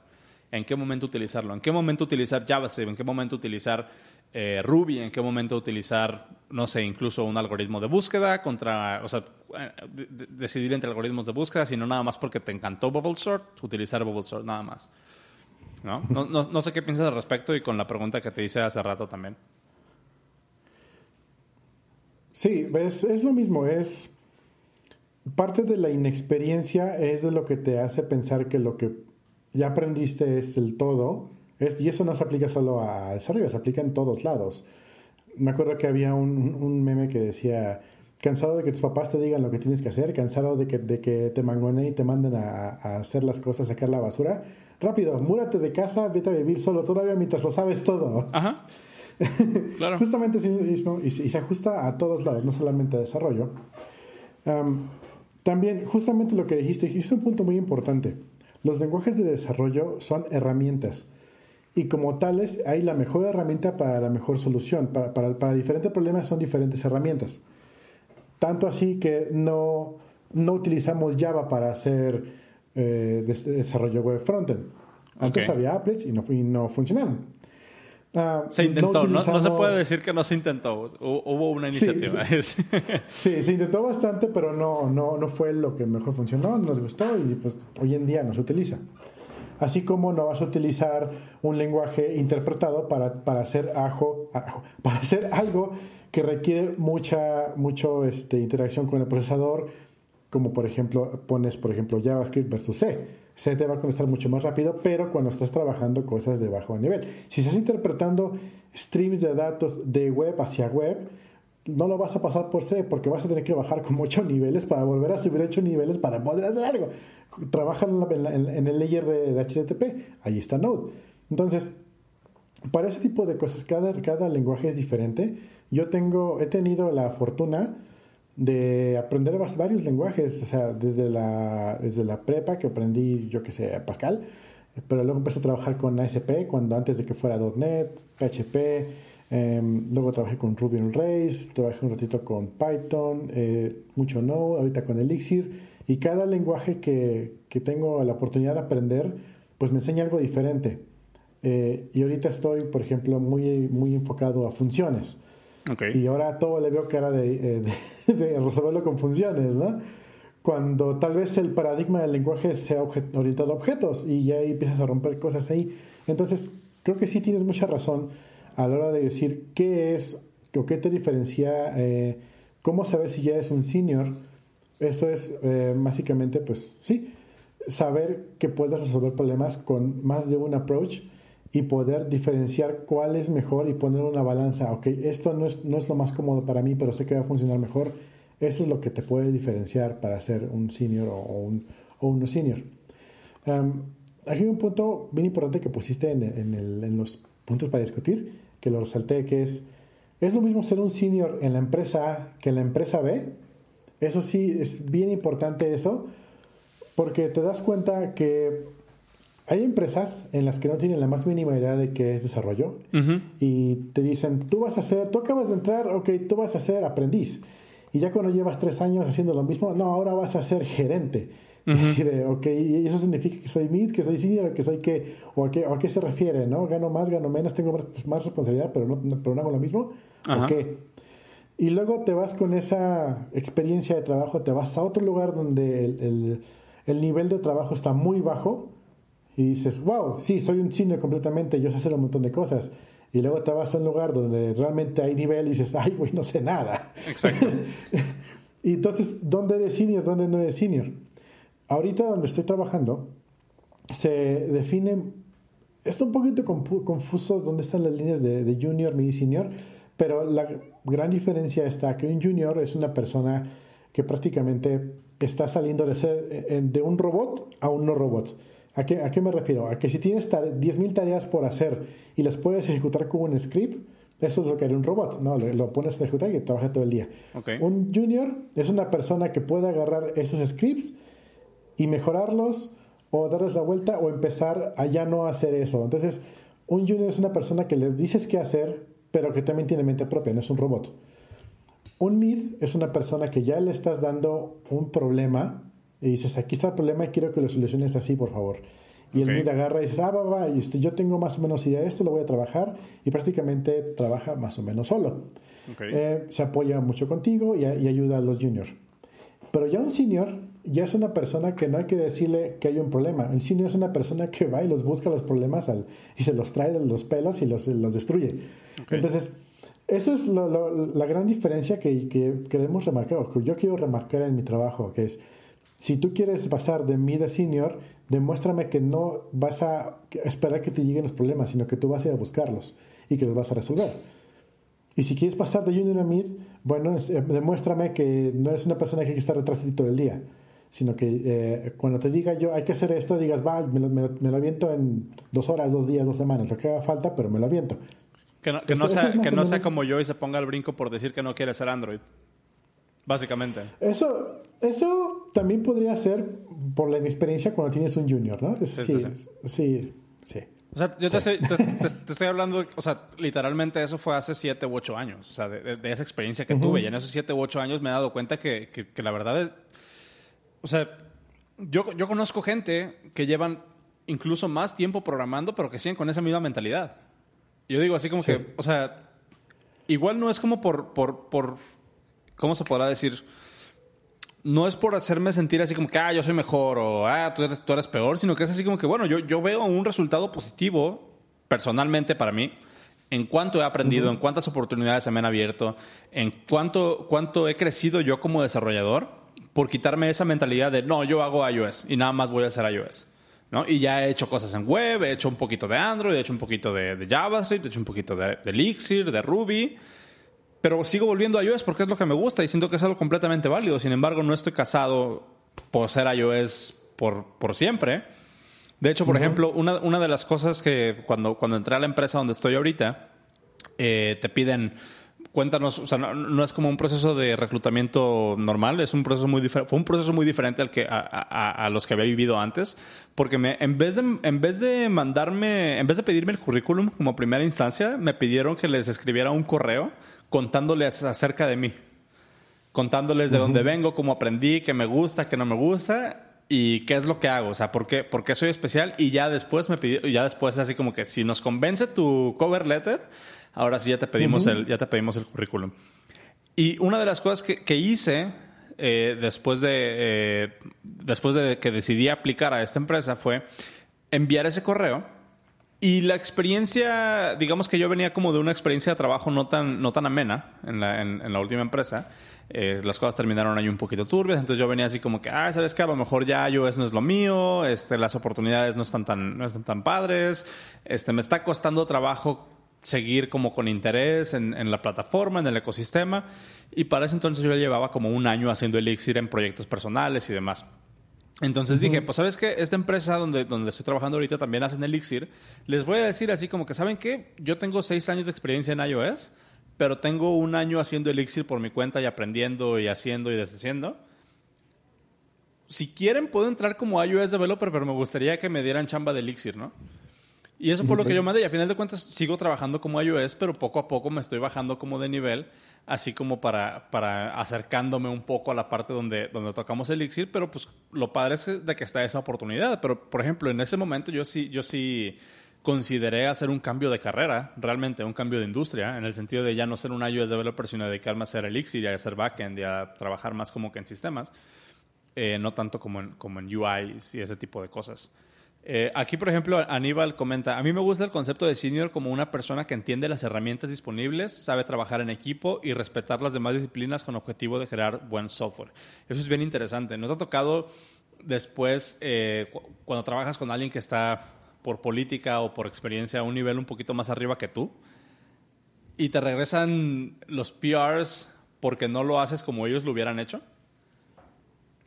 En qué momento utilizarlo. En qué momento utilizar JavaScript. En qué momento utilizar eh, Ruby. En qué momento utilizar, no sé, incluso un algoritmo de búsqueda contra, o sea, eh, decidir entre algoritmos de búsqueda, sino nada más porque te encantó Bubble Sort, utilizar Bubble Sort, nada más. ¿No? No, no, no sé qué piensas al respecto y con la pregunta que te hice hace rato también. Sí, es, es lo mismo, es parte de la inexperiencia es de lo que te hace pensar que lo que ya aprendiste es el todo, es, y eso no se aplica solo a desarrollo, se aplica en todos lados. Me acuerdo que había un, un meme que decía, cansado de que tus papás te digan lo que tienes que hacer, cansado de que, de que te mangoneen y te manden a, a, hacer las cosas, sacar la basura, rápido, múrate de casa, vete a vivir solo todavía mientras lo sabes todo. Ajá. Claro. Justamente mismo, y, y, se ajusta a todos lados, no solamente a desarrollo. también, justamente lo que dijiste, dijiste un punto muy importante. Los lenguajes de desarrollo son herramientas y como tales hay la mejor herramienta para la mejor solución. Para, para, para diferentes problemas son diferentes herramientas. Tanto así que no, no utilizamos Java para hacer eh, desarrollo web frontend. Antes había applets y no, y no funcionaron. Uh, se intentó, no, no, se puede decir que no se intentó, hubo una iniciativa. Sí, sí, se intentó bastante, pero no, no, no fue lo que mejor funcionó, nos gustó y pues hoy en día no se utiliza. Así como no vas a utilizar un lenguaje interpretado para, para hacer ajo, para hacer algo que requiere mucha mucho, este, interacción con el procesador, como por ejemplo pones por ejemplo JavaScript versus C se te va a contestar mucho más rápido, pero cuando estás trabajando cosas de bajo nivel. Si estás interpretando streams de datos de web hacia web, no lo vas a pasar por C porque vas a tener que bajar como 8 niveles para volver a subir 8 niveles para poder hacer algo. Trabaja en, el layer de, HTTP, ahí está Node. Entonces, para ese tipo de cosas, cada, cada lenguaje es diferente. Yo tengo, he tenido la fortuna de aprender varios lenguajes, o sea, desde la, desde la prepa que aprendí, yo que sé, Pascal, pero luego empecé a trabajar con ASP cuando antes de que fuera .NET, PHP, em, luego trabajé con Ruby on Rails, trabajé un ratito con Python, eh, mucho no, ahorita con Elixir, y cada lenguaje que, que, tengo la oportunidad de aprender, pues me enseña algo diferente. Eh, y ahorita estoy, por ejemplo, muy, muy enfocado a funciones. Y ahora todo le veo cara de, eh, de, resolverlo con funciones, ¿no? Cuando tal vez el paradigma del lenguaje sea orientado a objetos y ya ahí empiezas a romper cosas ahí. Entonces, creo que sí tienes mucha razón a la hora de decir qué es o qué te diferencia, eh, cómo sabes si ya es un senior. Eso es eh, básicamente, pues sí, saber que puedes resolver problemas con más de un approach y poder diferenciar cuál es mejor y poner una balanza. Ok, esto no es, no es lo más cómodo para mí, pero sé que va a funcionar mejor. Eso es lo que te puede diferenciar para ser un senior o, un, o un no senior. aquí hay un punto bien importante que pusiste en, en, los puntos para discutir, que lo resalté, que es, ¿es lo mismo ser un senior en la empresa A que en la empresa B? Eso sí, es bien importante eso, porque te das cuenta que hay empresas en las que no tienen la más mínima idea de qué es desarrollo y te dicen, tú vas a ser, tú acabas de entrar, ok, tú vas a ser aprendiz. Y ya cuando llevas tres años haciendo lo mismo, no, ahora vas a ser gerente. Uh decir, ok, ¿y eso significa que soy mid, que soy senior, que soy qué? ¿O a qué, o a qué se refiere? ¿No? ¿Gano más, gano menos, tengo más, responsabilidad, pero no, pero no hago lo mismo? ¿O qué? Y luego te vas con esa experiencia de trabajo, te vas a otro lugar donde el, el, el nivel de trabajo está muy bajo y dices, wow, sí, soy un senior completamente, yo sé hacer un montón de cosas. Y luego te vas a un lugar donde realmente hay nivel y dices, ay, güey, no sé nada. Exacto. y entonces, ¿dónde eres senior? ¿Dónde no eres senior? Ahorita donde estoy trabajando, se define, está un poquito confuso dónde están las líneas de, de junior, mid senior, pero la gran diferencia está que un junior es una persona que prácticamente está saliendo de ser eh, de un robot a un no robot. ¿A qué, ¿A qué me refiero? A que si tienes 10.000 tareas por hacer y las puedes ejecutar con un script, eso es lo que haría un robot, ¿no? Lo, pones a ejecutar y trabaja todo el día. Un junior es una persona que puede agarrar esos scripts y mejorarlos o darles la vuelta o empezar a ya no hacer eso. Entonces, un junior es una persona que le dices qué hacer, pero que también tiene mente propia, no es un robot. Un mid es una persona que ya le estás dando un problema y dices, aquí está el problema y quiero que lo soluciones así, por favor. Y el MID agarra y dices, ah, va, va, y este, yo tengo más o menos idea de esto, lo voy a trabajar y prácticamente trabaja más o menos solo. Eh, se apoya mucho contigo y, ayuda a los juniors. Pero ya un senior ya es una persona que no hay que decirle que hay un problema. El senior es una persona que va y los busca los problemas al, y se los trae de los pelos y los, los destruye. Entonces, Esa es la gran diferencia que, que queremos remarcar, o que yo quiero remarcar en mi trabajo, que es, si tú quieres pasar de mid a senior, demuéstrame que no vas a esperar que te lleguen los problemas, sino que tú vas a ir a buscarlos y que los vas a resolver. Y si quieres pasar de junior a mid, bueno, eh, demuéstrame que no eres una persona que hay que estar detrás de ti todo el día, sino que eh, cuando te diga yo hay que hacer esto, digas, va, me lo, me lo, aviento en dos horas, dos días, dos semanas, lo que haga falta, pero me lo aviento. Que no, que no sea, que no sea como yo y se ponga el brinco por decir que no quiere ser Android. Básicamente. Eso, eso también podría ser por la inexperiencia cuando tienes un junior, ¿no? sí, sí, sí. O sea, yo te, estoy, hablando, o sea, literalmente eso fue hace siete u ocho años, o sea, de, esa experiencia que tuve. Y en esos siete u ocho años me he dado cuenta que, que, la verdad es, o sea, yo, yo conozco gente que llevan incluso más tiempo programando, pero que siguen con esa misma mentalidad. Yo digo así como que, o sea, igual no es como por, por, por, ¿cómo se podrá decir? No es por hacerme sentir así como que, ah, yo soy mejor o, ah, tú eres, tú eres peor, sino que es así como que, bueno, yo, yo veo un resultado positivo personalmente para mí en cuánto he aprendido, en cuántas oportunidades se me han abierto, en cuánto, cuánto he crecido yo como desarrollador por quitarme esa mentalidad de, no, yo hago iOS y nada más voy a hacer iOS. Y ya he hecho cosas en web, he hecho un poquito de Android, he hecho un poquito de, JavaScript, he hecho un poquito de, Elixir, de Ruby, pero sigo volviendo a iOS porque es lo que me gusta y siento que es algo completamente válido. Sin embargo, no estoy casado por ser iOS por, por siempre. De hecho, por ejemplo, una, una, de las cosas que cuando, cuando entré a la empresa donde estoy ahorita, eh, te piden cuéntanos, o sea, no, es como un proceso de reclutamiento normal, es un proceso muy fue un proceso muy diferente al que, a, los que había vivido antes, porque me, en, vez de, en vez de mandarme, en vez de pedirme el currículum como primera instancia, me pidieron que les escribiera un correo contándoles acerca de mí, contándoles de dónde vengo, cómo aprendí, qué me gusta, qué no me gusta, y qué es lo que hago, o sea, por qué, por qué soy especial y ya después me pidió, ya después así como que si nos convence tu cover letter, ahora sí ya te pedimos, el, ya te pedimos el currículum. Y una de las cosas que, hice eh, después, de, eh, después de que decidí aplicar a esta empresa fue enviar ese correo. Y la experiencia, digamos que yo venía como de una experiencia de trabajo no tan, no tan amena en la, en, la última empresa. Eh, las cosas terminaron ahí un poquito turbias, entonces yo venía así como que, ah, sabes que a lo mejor ya iOS no es lo mío, este, las oportunidades no están tan, no están tan padres, este, me está costando trabajo seguir como con interés en, en, la plataforma, en el ecosistema. Y para ese entonces yo llevaba como un año haciendo Elixir en proyectos personales y demás. Entonces dije, pues sabes que esta empresa donde, donde estoy trabajando ahorita también hacen Elixir. Les voy a decir así como que, ¿saben qué? Yo tengo seis años de experiencia en iOS, pero tengo un año haciendo Elixir por mi cuenta y aprendiendo y haciendo y deshaciendo. Si quieren, puedo entrar como iOS developer, pero me gustaría que me dieran chamba de Elixir, ¿no? Y eso fue lo que yo mandé. Y a final de cuentas sigo trabajando como iOS, pero poco a poco me estoy bajando como de nivel, así como para, para acercándome un poco a la parte donde, donde tocamos Elixir. Pero pues lo padre es de que está esa oportunidad. Pero, por ejemplo, en ese momento yo sí, yo sí consideré hacer un cambio de carrera, realmente un cambio de industria, en el sentido de ya no ser un iOS developer, sino dedicarme a hacer Elixir y a hacer backend y a trabajar más como que en sistemas, eh, no tanto como en, como en UI y ese tipo de cosas. Eh, aquí, por ejemplo, Aníbal comenta, a mí me gusta el concepto de senior como una persona que entiende las herramientas disponibles, sabe trabajar en equipo y respetar las demás disciplinas con objetivo de crear buen software. Eso es bien interesante. ¿Nos ha tocado después, eh, cuando trabajas con alguien que está por política o por experiencia a un nivel un poquito más arriba que tú, y te regresan los PRs porque no lo haces como ellos lo hubieran hecho?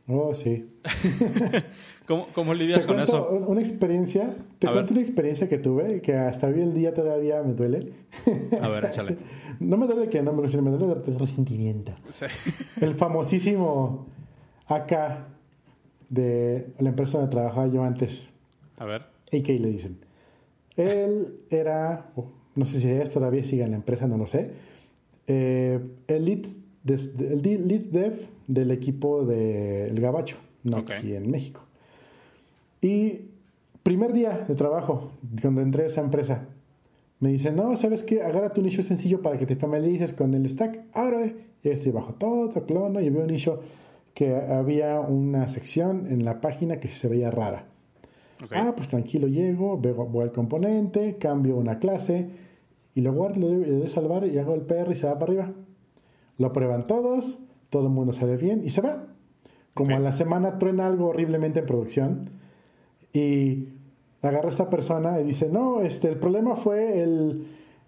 Oh, sí. ¿Cómo, ¿Cómo, lidias con eso? Una experiencia, te cuento una experiencia que tuve que hasta hoy el día todavía me duele. A ver, échale. No me duele que no me me duele el resentimiento. Sí. El famosísimo AK de la empresa donde trabajaba yo antes. A ver. AK le dicen. Él era, oh, no sé si es todavía sigue en la empresa, no lo sé. Eh, el, lead, el lead dev del equipo del de Gabacho, no aquí en México. Y primer día de trabajo, cuando entré a esa empresa, me dicen, no, ¿sabes qué? Agarra tu nicho sencillo para que te familiarices con el stack. Ahora, y estoy bajo todo, clono, y veo un nicho que había una sección en la página que se veía rara. Ah, pues tranquilo, llego, veo, voy al componente, cambio una clase y luego le doy salvar y hago el PR y se va para arriba. Lo prueban todos, todo el mundo se ve bien y se va. Como a la semana truena algo horriblemente en producción y agarra a esta persona y dice, no, este, el problema fue el,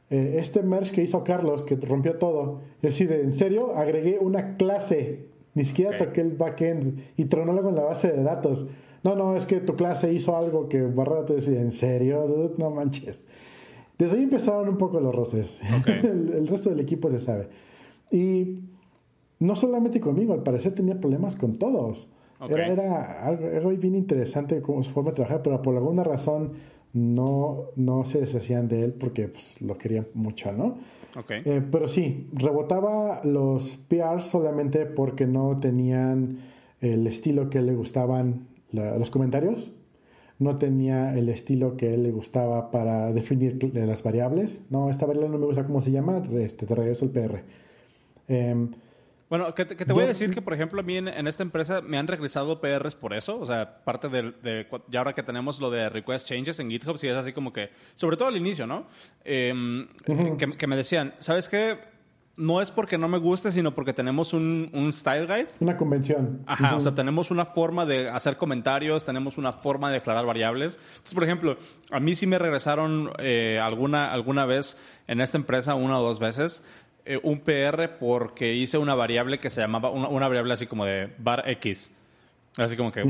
eh, este merge que hizo Carlos, que rompió todo. Es decir, en serio, agregué una clase, ni siquiera toqué el backend y tronó luego en la base de datos. No, no, es que tu clase hizo algo que barra te decía, ¿en serio? No manches. Desde ahí empezaron un poco los roces. el, resto del equipo se sabe. Y no solamente conmigo, al parecer tenía problemas con todos. Era, algo, bien interesante como su forma de trabajar, pero por alguna razón no, no se deshacían de él porque pues, lo querían mucho, ¿no? Eh, pero sí, rebotaba los PRs solamente porque no tenían el estilo que le gustaban los comentarios no tenía el estilo que él le gustaba para definir las variables. No, esta variable no me gusta cómo se llama, este, te regreso el PR. Em, bueno, que te, voy a decir que, por ejemplo, a mí en, esta empresa me han regresado PRs por eso. O sea, parte de, de, Ya ahora que tenemos lo de request changes en GitHub, sí es así como que. Sobre todo al inicio, ¿no? Em, que, que, me decían, ¿sabes qué? no es porque no me guste, sino porque tenemos un, style guide. Una convención. Ajá, o sea, tenemos una forma de hacer comentarios, tenemos una forma de declarar variables. Entonces, por ejemplo, a mí sí me regresaron eh, alguna, alguna vez en esta empresa, una o dos veces, eh, un PR porque hice una variable que se llamaba, una, variable así como de bar X. Así como que,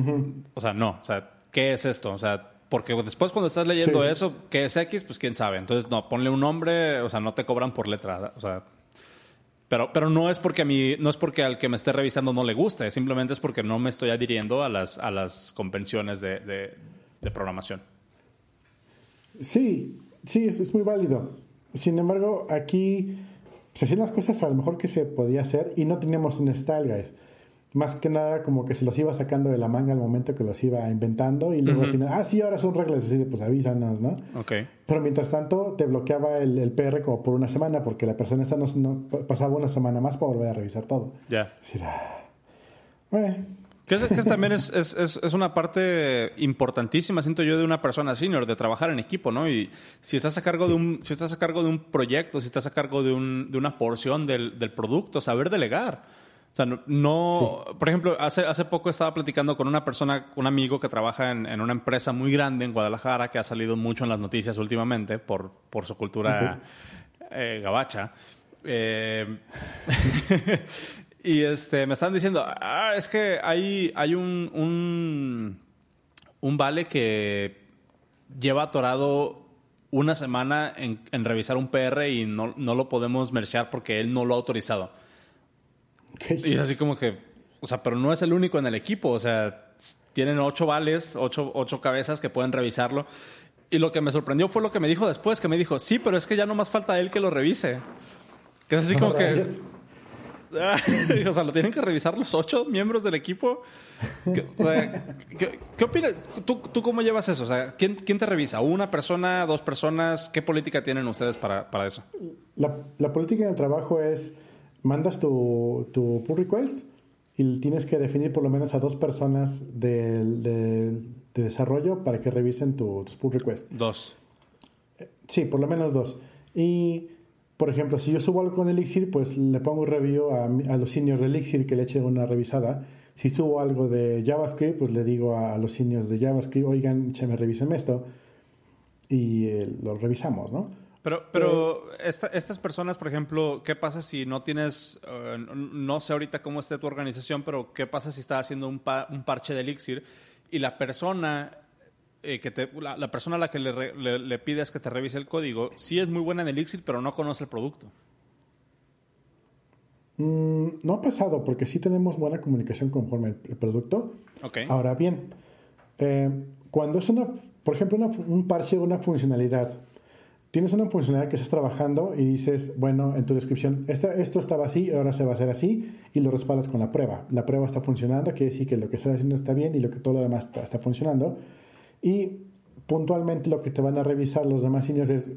o sea, no, o sea, ¿qué es esto? O sea, porque después cuando estás leyendo eso, ¿qué es X? Pues quién sabe. Entonces, no, ponle un nombre, o sea, no te cobran por letra. O sea, pero, pero no es porque a mí, no es porque al que me esté revisando no le guste, simplemente es porque no me estoy adhiriendo a las, a las convenciones de, de, programación. Sí, sí, es, es, muy válido. Sin embargo, aquí se hacían las cosas a lo mejor que se podía hacer y no teníamos un style guide más que nada como que se los iba sacando de la manga al momento que los iba inventando y luego al final, ah, sí, ahora son reglas así de pues avísanos, ¿no? Ok. Pero mientras tanto te bloqueaba el, el PR como por una semana porque la persona esta no, pasaba una semana más para volver a revisar todo. Ya. Yeah. Que, es, también es, es, es, una parte importantísima, siento yo, de una persona senior, de trabajar en equipo, ¿no? Y si estás a cargo, de, un, si estás a cargo de un proyecto, si estás a cargo de, un, de una porción del, del producto, saber delegar. O sea, no, por ejemplo, hace, hace poco estaba platicando con una persona, un amigo que trabaja en, una empresa muy grande en Guadalajara, que ha salido mucho en las noticias últimamente por, por su cultura eh, gabacha. Eh, y este, me están diciendo, ah, es que hay, hay un, un, un vale que lleva atorado una semana en, en, revisar un PR y no, no lo podemos merchar porque él no lo ha autorizado. Y es así como que, o sea, pero no es el único en el equipo, o sea, tienen ocho vales, ocho, ocho cabezas que pueden revisarlo. Y lo que me sorprendió fue lo que me dijo después, que me dijo, sí, pero es que ya no más falta él que lo revise. Que es así como que... o sea, lo tienen que revisar los ocho miembros del equipo. ¿Qué, qué, opinas? ¿Tú, ¿Tú, cómo llevas eso? O sea, ¿quién, ¿quién, te revisa? ¿Una persona? ¿Dos personas? ¿Qué política tienen ustedes para, para eso? La, la política del trabajo es mandas tu, tu pull request y tienes que definir por lo menos a dos personas de, de, desarrollo para que revisen tu, tus pull requests. Dos. Sí, por lo menos dos. Y, por ejemplo, si yo subo algo con Elixir, pues le pongo un review a, a los seniors de Elixir que le echen una revisada. Si subo algo de JavaScript, pues le digo a, los seniors de JavaScript, oigan, me revisen esto. Y eh, lo revisamos, ¿no? Pero, pero eh, estas personas, por ejemplo, ¿qué pasa si no tienes, eh, no sé ahorita cómo esté tu organización, pero qué pasa si estás haciendo un, un parche de Elixir y la persona eh, que te, la, persona a la que le, le, pides que te revise el código, sí es muy buena en Elixir, pero no conoce el producto? Mm, no ha pasado, porque sí tenemos buena comunicación conforme el, producto. Okay. Ahora bien, cuando es una, por ejemplo, un parche o una funcionalidad tienes una funcionalidad que estás trabajando y dices, bueno, en tu descripción, esto, esto estaba así, ahora se va a hacer así, y lo respaldas con la prueba. La prueba está funcionando, quiere decir que lo que estás haciendo está bien y lo que todo lo demás está, funcionando. Y puntualmente lo que te van a revisar los demás seniors es,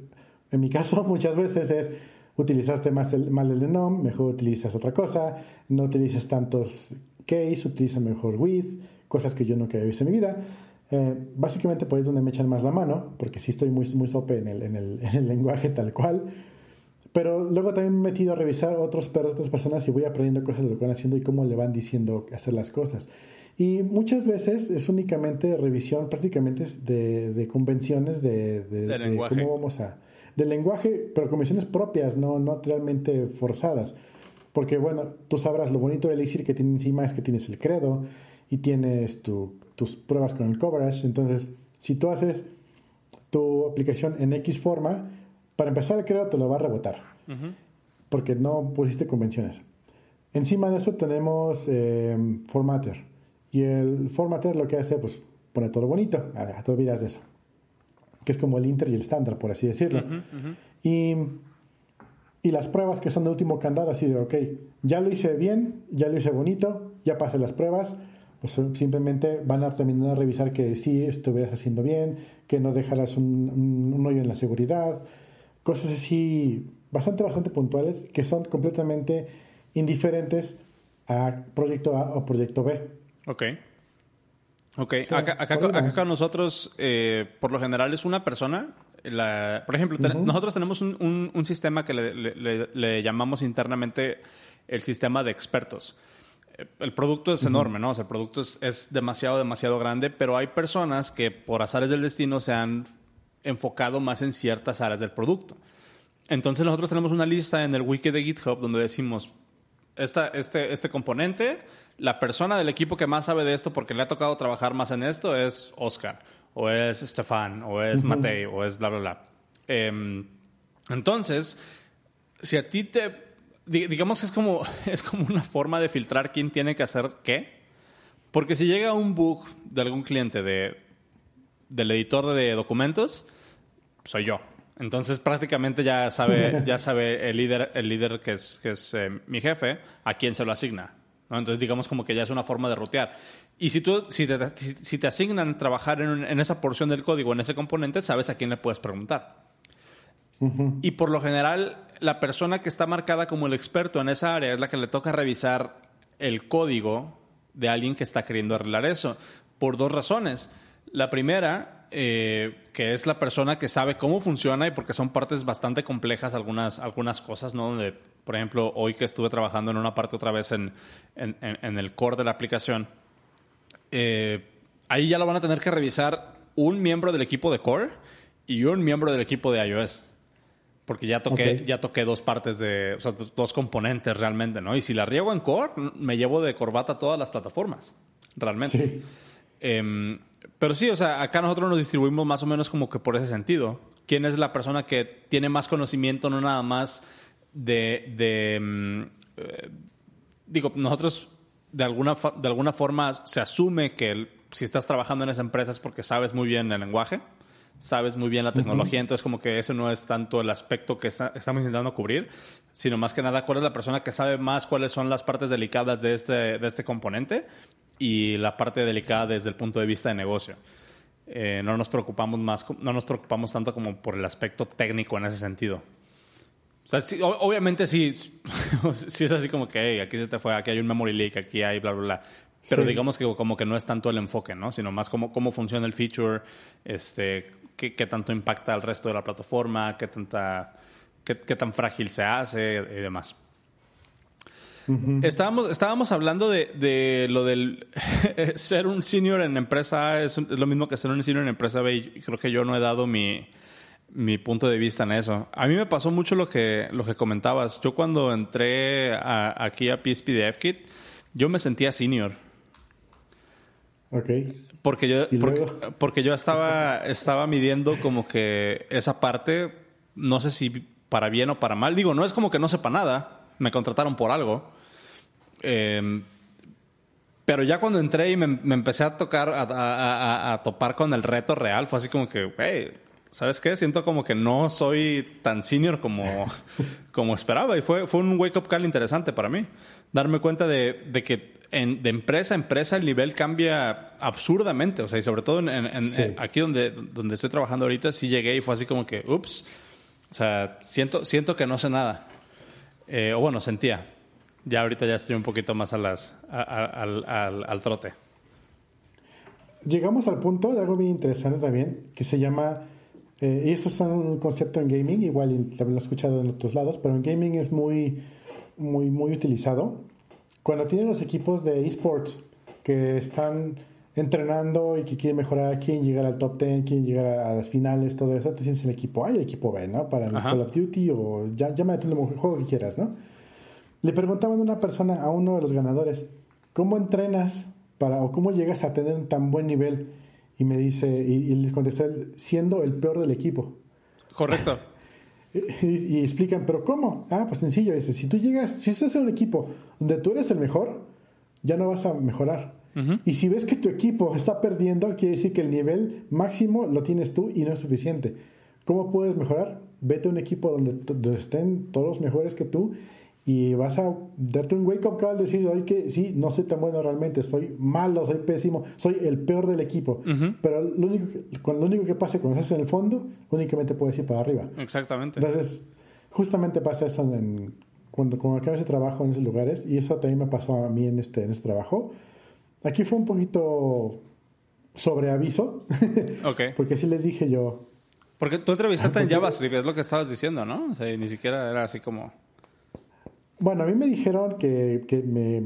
en mi caso, muchas veces es, utilizaste más el, mal el enum, mejor utilizas otra cosa, no utilizas tantos case, utiliza mejor with, cosas que yo nunca he visto en mi vida. Eh, básicamente por ahí es donde me echan más la mano, porque sí estoy muy, muy sope en el, en, el, lenguaje tal cual. Pero luego también me he metido a revisar otros perros de otras personas y voy aprendiendo cosas de lo que van haciendo y cómo le van diciendo hacer las cosas. Y muchas veces es únicamente revisión prácticamente de, de convenciones de, de, cómo vamos a... De lenguaje, pero convenciones propias, no, no realmente forzadas. Porque bueno, tú sabrás lo bonito de Elixir que tiene encima es que tienes el credo y tienes tus pruebas con el coverage. Entonces, si tú haces tu aplicación en X forma, para empezar el credo te lo va a rebotar. Porque no pusiste convenciones. Encima de eso tenemos eh, Formatter. Y el Formatter lo que hace, pues pone todo bonito. Ah, te olvidas de eso. Que es como el Inter y el estándar, por así decirlo. Y, y, las pruebas que son de último candado, así de, ok, ya lo hice bien, ya lo hice bonito, ya pasé las pruebas pues simplemente van a terminar a revisar que sí estuvieras haciendo bien, que no dejaras un, un, hoyo en la seguridad, cosas así bastante, bastante puntuales que son completamente indiferentes a proyecto A o proyecto B. Ok. Ok, acá, acá, nosotros, eh, por lo general, es una persona. La, por ejemplo, nosotros tenemos un, un, sistema que le, le, llamamos internamente el sistema de expertos el producto es enorme, ¿no? O sea, el producto es, demasiado, demasiado grande, pero hay personas que por azares del destino se han enfocado más en ciertas áreas del producto. Entonces nosotros tenemos una lista en el wiki de GitHub donde decimos, esta, este, este componente, la persona del equipo que más sabe de esto porque le ha tocado trabajar más en esto es Oscar, o es Stefan, o es Matei, o es bla, bla, bla. Em, entonces, si a ti te digamos que es como, es como una forma de filtrar quién tiene que hacer qué. Porque si llega un bug de algún cliente de, del editor de documentos, soy yo. Entonces prácticamente ya sabe, ya sabe el líder, el líder que es, que es eh, mi jefe, a quién se lo asigna. Entonces digamos como que ya es una forma de rutear. Y si, tú, si, te, si te asignan trabajar en, en, esa porción del código, en ese componente, sabes a quién le puedes preguntar. Y por lo general, la persona que está marcada como el experto en esa área es la que le toca revisar el código de alguien que está queriendo arreglar eso, por dos razones. La primera, eh, que es la persona que sabe cómo funciona y porque son partes bastante complejas algunas, algunas cosas, ¿no? Donde, por ejemplo, hoy que estuve trabajando en una parte otra vez en, en, el core de la aplicación, eh, ahí ya lo van a tener que revisar un miembro del equipo de core y un miembro del equipo de iOS. Porque ya toqué, ya toqué dos partes de, o sea, dos componentes realmente, ¿no? Y si la riego en core, me llevo de corbata todas las plataformas, realmente. Sí. Em, pero sí, o sea, acá nosotros nos distribuimos más o menos como que por ese sentido. ¿Quién es la persona que tiene más conocimiento, no nada más de, de em, eh, digo, nosotros de alguna, de alguna forma se asume que si estás trabajando en esa empresa es porque sabes muy bien el lenguaje sabes muy bien la tecnología, entonces como que eso no es tanto el aspecto que estamos intentando cubrir, sino más que nada cuál es la persona que sabe más cuáles son las partes delicadas de este, de este componente y la parte delicada desde el punto de vista de negocio. Eh, no nos preocupamos más, no nos preocupamos tanto como por el aspecto técnico en ese sentido. O sea, obviamente sí, sí es así como que aquí se te fue, aquí hay un memory leak, aquí hay bla, bla, bla. Pero digamos que como que no es tanto el enfoque, ¿no? Sino más cómo, cómo funciona el feature, este, qué, tanto impacta al resto de la plataforma, qué, tanta, qué, tan frágil se hace y demás. estábamos, estábamos hablando de, lo del ser un senior en empresa A es, lo mismo que ser un senior en empresa B y creo que yo no he dado mi, mi punto de vista en eso. A mí me pasó mucho lo que, lo que comentabas. Yo cuando entré aquí a PSP de FKit, yo me sentía senior. Ok. Porque yo, porque, yo estaba, estaba midiendo como que esa parte, no sé si para bien o para mal. Digo, no es como que no sepa nada, me contrataron por algo. Em, pero ya cuando entré y me, empecé a tocar, a, topar con el reto real, fue así como que, hey, ¿sabes qué? Siento como que no soy tan senior como, como esperaba. Y fue, fue un wake-up call interesante para mí. Darme cuenta de, de que de empresa a empresa el nivel cambia absurdamente. O sea, y sobre todo en, aquí donde, donde estoy trabajando ahorita, sí llegué y fue así como que, ups, o sea, siento, siento que no sé nada. Eh, o bueno, sentía. Ya ahorita ya estoy un poquito más a las, al, al, trote. Llegamos al punto de algo bien interesante también, que se llama Eh, y eso es un concepto en gaming, igual lo he escuchado en otros lados, pero en gaming es muy, muy, muy utilizado. Cuando tienen los equipos de esports que están entrenando y que quieren mejorar, quieren llegar al top 10, quieren llegar a, las finales, todo eso, te tienes el equipo A y el equipo B, ¿no? Para el Call of Duty o ya, llámate el juego que quieras, ¿no? Le preguntaban a una persona, a uno de los ganadores, ¿cómo entrenas para, o cómo llegas a tener un tan buen nivel? Y me dice, y, le contestó siendo el peor del equipo. Correcto. y, explican, ¿pero cómo? Ah, pues sencillo, dice, si tú llegas, si estás en un equipo donde tú eres el mejor, ya no vas a mejorar y si ves que tu equipo está perdiendo, quiere decir que el nivel máximo lo tienes tú y no es suficiente. ¿Cómo puedes mejorar? Vete a un equipo donde, estén todos mejores que tú y vas a darte un wake up call, decir, oye, que sí, no soy tan bueno realmente, soy malo, soy pésimo, soy el peor del equipo. Pero lo único, que, con lo único que pase cuando estás en el fondo, únicamente puedes ir para arriba. Exactamente. Entonces, justamente pasa eso en, cuando, cuando acabas ese trabajo en esos lugares, y eso también me pasó a mí en este, en este trabajo Aquí fue un poquito sobre aviso. ok. Porque así les dije yo. Porque tú entrevistaste en JavaScript, es lo que estabas diciendo, ¿no? O sea, ni siquiera era así como... Bueno, a mí me dijeron que, que me,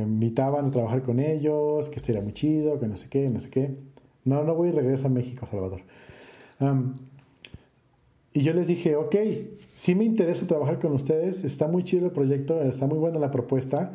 invitaban a trabajar con ellos, que sería muy chido, que no sé qué, no sé qué. No, no voy y regreso a México, Salvador. y yo les dije, ok, sí me interesa trabajar con ustedes, está muy chido el proyecto, está muy buena la propuesta.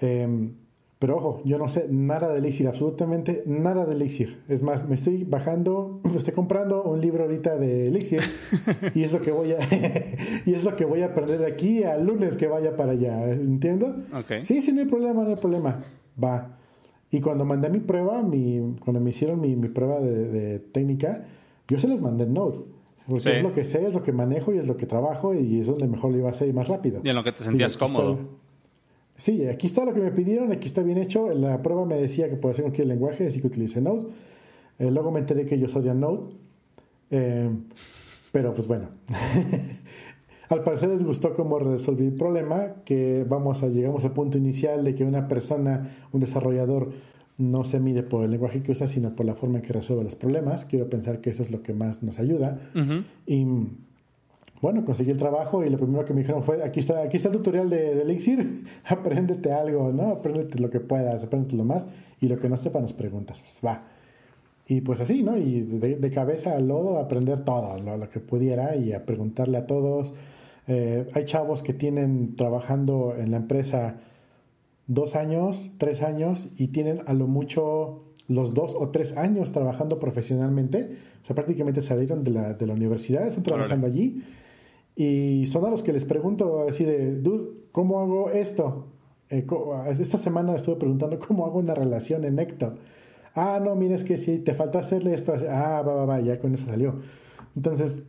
Eh, pero ojo, yo no sé nada de Elixir, absolutamente nada de Elixir. Es más, me estoy bajando, me estoy comprando un libro ahorita de Elixir y es lo que voy a y es lo que voy a aprender de aquí al lunes que vaya para allá, ¿entiendo? Okay. Sí, sí, no hay problema, no hay problema. Va. Y cuando mandé mi prueba, mi, cuando me hicieron mi, prueba de, técnica, yo se les mandé Node. Porque es lo que sé, es lo que manejo y es lo que trabajo y es donde mejor lo iba a hacer y más rápido. Y en lo que te sentías cómodo. Sí, aquí está lo que me pidieron, aquí está bien hecho. La prueba me decía que puedo hacer cualquier lenguaje, así que utilicé Node. Eh, luego me enteré que ellos odian Node. Eh, pero pues bueno. al parecer les gustó cómo resolví el problema, que vamos a, llegamos al punto inicial de que una persona, un desarrollador, no se mide por el lenguaje que usa, sino por la forma en que resuelve los problemas. Quiero pensar que eso es lo que más nos ayuda. Y bueno, conseguí el trabajo y lo primero que me dijeron fue, aquí está, aquí está el tutorial de, Elixir, apréndete algo, ¿no? Apréndete lo que puedas, apréndete lo más y lo que no sepa nos preguntas, pues va. Y pues así, ¿no? Y de, cabeza al lodo aprender todo, lo, que pudiera y a preguntarle a todos. Eh, hay chavos que tienen trabajando en la empresa dos años, tres años y tienen a lo mucho los dos o tres años trabajando profesionalmente. O sea, prácticamente salieron de la, de la universidad, están trabajando allí y son a los que les pregunto así de, dude, ¿cómo hago esto? Eh, esta semana estuve preguntando cómo hago una relación en Necto. Ah, no, mira, es que si te falta hacerle esto. Ah, va, va, va, ya con eso salió. Entonces,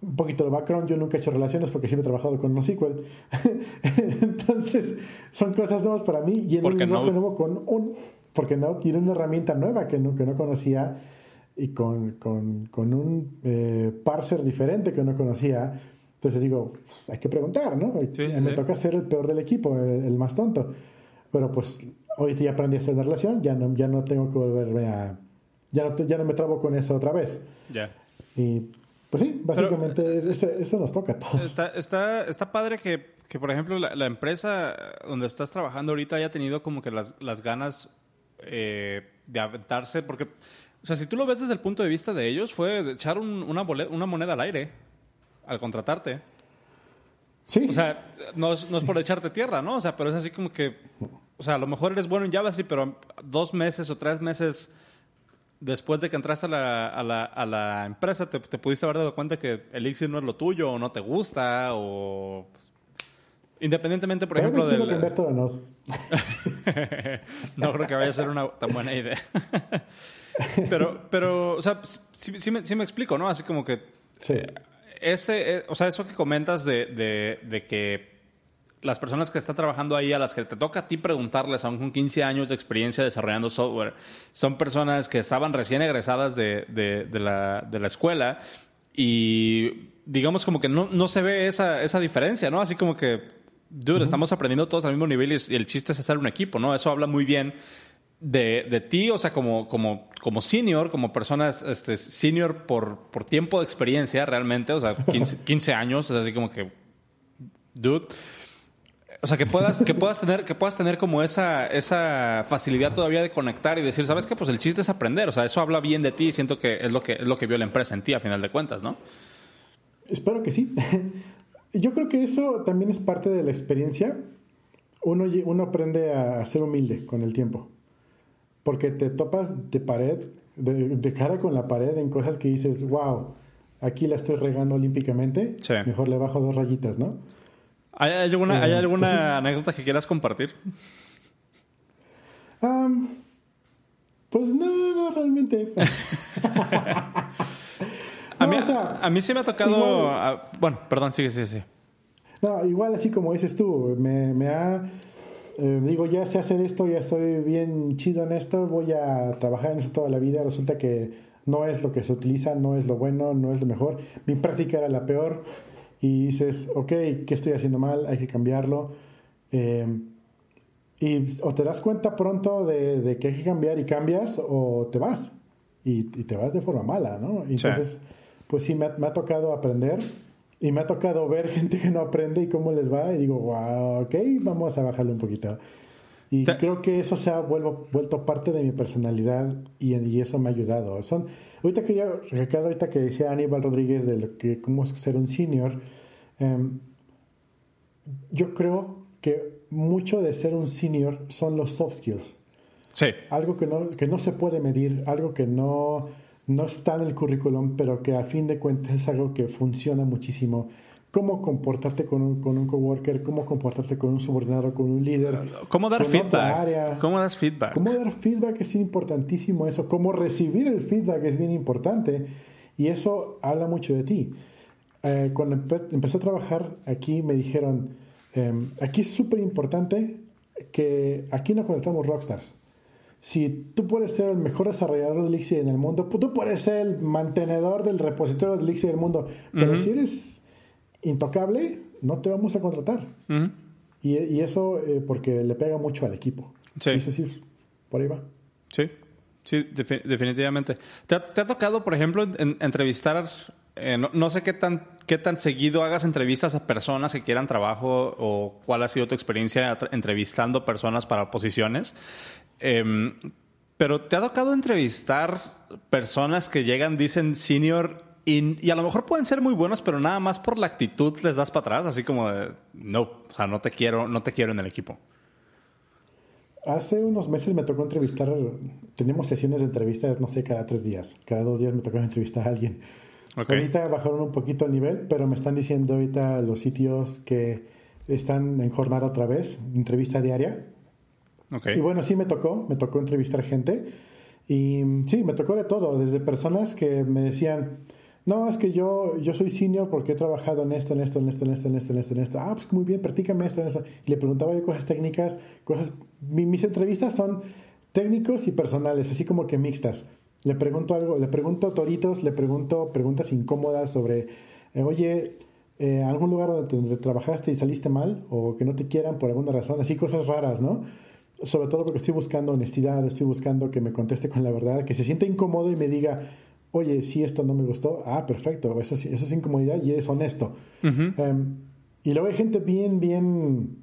un poquito de background, yo nunca he hecho relaciones porque siempre he trabajado con NoSQL. Entonces, son cosas nuevas para mí y en un nuevo con un... Porque no, tiene una herramienta nueva que no, que no conocía y con, con, con un eh, parser diferente que no conocía. Entonces digo, pues, hay que preguntar, ¿no? me toca ser el peor del equipo, el, más tonto. Pero pues hoy ya aprendí a hacer una relación, ya no, ya no tengo que volverme a... Ya no, ya no me trabo con eso otra vez. Ya. Y pues sí, básicamente eso, nos toca a todos. Está, está, está padre que, que por ejemplo, la, la, empresa donde estás trabajando ahorita haya tenido como que las, las ganas eh, de aventarse, porque o sea, si tú lo ves desde el punto de vista de ellos, fue echar una, una moneda al aire al contratarte. Sí. O sea, no es, no es por echarte tierra, ¿no? O sea, pero es así como que, o sea, a lo mejor eres bueno en JavaScript, pero dos meses o tres meses después de que entraste a la, a la, a la empresa, te, te, pudiste haber dado cuenta que el Elixir no es lo tuyo, o no te gusta, o... Pues, independientemente, por ejemplo, del... no creo que vaya a ser una tan buena idea. pero, pero, o sea, sí, sí, me, sí, me, explico, ¿no? Así como que. Sí. Ese, eh, o sea, eso que comentas de, de, de, que las personas que están trabajando ahí, a las que te toca a ti preguntarles, aún con 15 años de experiencia desarrollando software, son personas que estaban recién egresadas de, de la, de la escuela y digamos como que no, no se ve esa, esa diferencia, ¿no? Así como que, dude, estamos aprendiendo todos al mismo nivel y, el chiste es hacer un equipo, ¿no? Eso habla muy bien de, de, ti, o sea, como, como, como senior, como persona este, senior por, por tiempo de experiencia realmente, o sea, 15, años, es así como que, dude. O sea, que puedas, que puedas tener, que puedas tener como esa, esa facilidad todavía de conectar y decir, ¿sabes qué? Pues el chiste es aprender. O sea, eso habla bien de ti y siento que es lo que, es lo que vio la empresa en ti a final de cuentas, ¿no? Espero que sí. Yo creo que eso también es parte de la experiencia. Uno, uno aprende a ser humilde con el tiempo. Porque te topas de pared, de, cara con la pared en cosas que dices, wow, aquí la estoy regando olímpicamente. Mejor le bajo dos rayitas, ¿no? ¿Hay alguna, ¿hay eh, alguna pues anécdota que quieras compartir? pues no, no, realmente. a, mí, a mí sí me ha tocado. bueno, perdón, sigue, sigue, sigue. No, igual así como dices tú, me, me ha. Eh, digo, ya sé hacer esto, ya estoy bien chido en esto, voy a trabajar en eso toda la vida. Resulta que no es lo que se utiliza, no es lo bueno, no es lo mejor. Mi práctica era la peor y dices, ok, ¿qué estoy haciendo mal? Hay que cambiarlo. Eh, y o te das cuenta pronto de, que hay que cambiar y cambias o te vas. Y, te vas de forma mala, ¿no? entonces, pues sí, me ha, tocado aprender y me ha tocado ver gente que no aprende y cómo les va. Y digo, wow, ok, vamos a bajarle un poquito. Y creo que eso se ha vuelto, vuelto parte de mi personalidad y, y eso me ha ayudado. Son, Ahorita quería recalcar, ahorita que decía Aníbal Rodríguez de lo que cómo es ser un senior, em, yo creo que mucho de ser un senior son los soft skills. Sí. Algo que no, que no se puede medir, algo que no, no está en el currículum, pero que a fin de cuentas es algo que funciona muchísimo cómo comportarte con un, con un coworker, cómo comportarte con un subordinado, con un líder. Cómo dar feedback. Cómo dar feedback. Cómo dar feedback es importantísimo eso. Cómo recibir el feedback es bien importante. Y eso habla mucho de ti. Eh, cuando empecé a trabajar aquí me dijeron, em, aquí es súper importante que aquí no contratamos rockstars. Si tú puedes ser el mejor desarrollador de Elixir en el mundo, tú puedes ser el mantenedor del repositorio de Elixir en el mundo, pero si eres intocable, no te vamos a contratar. y, eso eh, porque le pega mucho al equipo. Sí. Es decir, por ahí va. Sí, sí, definitivamente. ¿Te ha, tocado, por ejemplo, entrevistar, eh, no, sé qué tan, qué tan seguido hagas entrevistas a personas que quieran trabajo o cuál ha sido tu experiencia entrevistando personas para posiciones? Em, pero ¿te ha tocado entrevistar personas que llegan, dicen senior y, a lo mejor pueden ser muy buenos, pero nada más por la actitud les das para atrás, así como de, no, o sea, no te quiero, no te quiero en el equipo. Hace unos meses me tocó entrevistar, tenemos sesiones de entrevistas, no sé, cada tres días, cada dos días me tocó entrevistar a alguien. Ahorita bajaron un poquito el nivel, pero me están diciendo ahorita los sitios que están en jornada otra vez, entrevista diaria. Y bueno, sí me tocó, me tocó entrevistar gente. Y sí, me tocó de todo, desde personas que me decían, no, es que yo, yo soy senior porque he trabajado en esto, en esto, en esto, en esto, en esto, en esto, en esto. Ah, pues muy bien, practícame esto, en eso. Y le preguntaba yo cosas técnicas, cosas... mis entrevistas son técnicos y personales, así como que mixtas. Le pregunto algo, le pregunto toritos, le pregunto preguntas incómodas sobre, eh, oye, eh, algún lugar donde, trabajaste y saliste mal o que no te quieran por alguna razón, así cosas raras, ¿no? Sobre todo porque estoy buscando honestidad, estoy buscando que me conteste con la verdad, que se sienta incómodo y me diga, oye, si esto no me gustó, ah, perfecto, eso, eso es incomodidad y es honesto. Em, y luego hay gente bien, bien,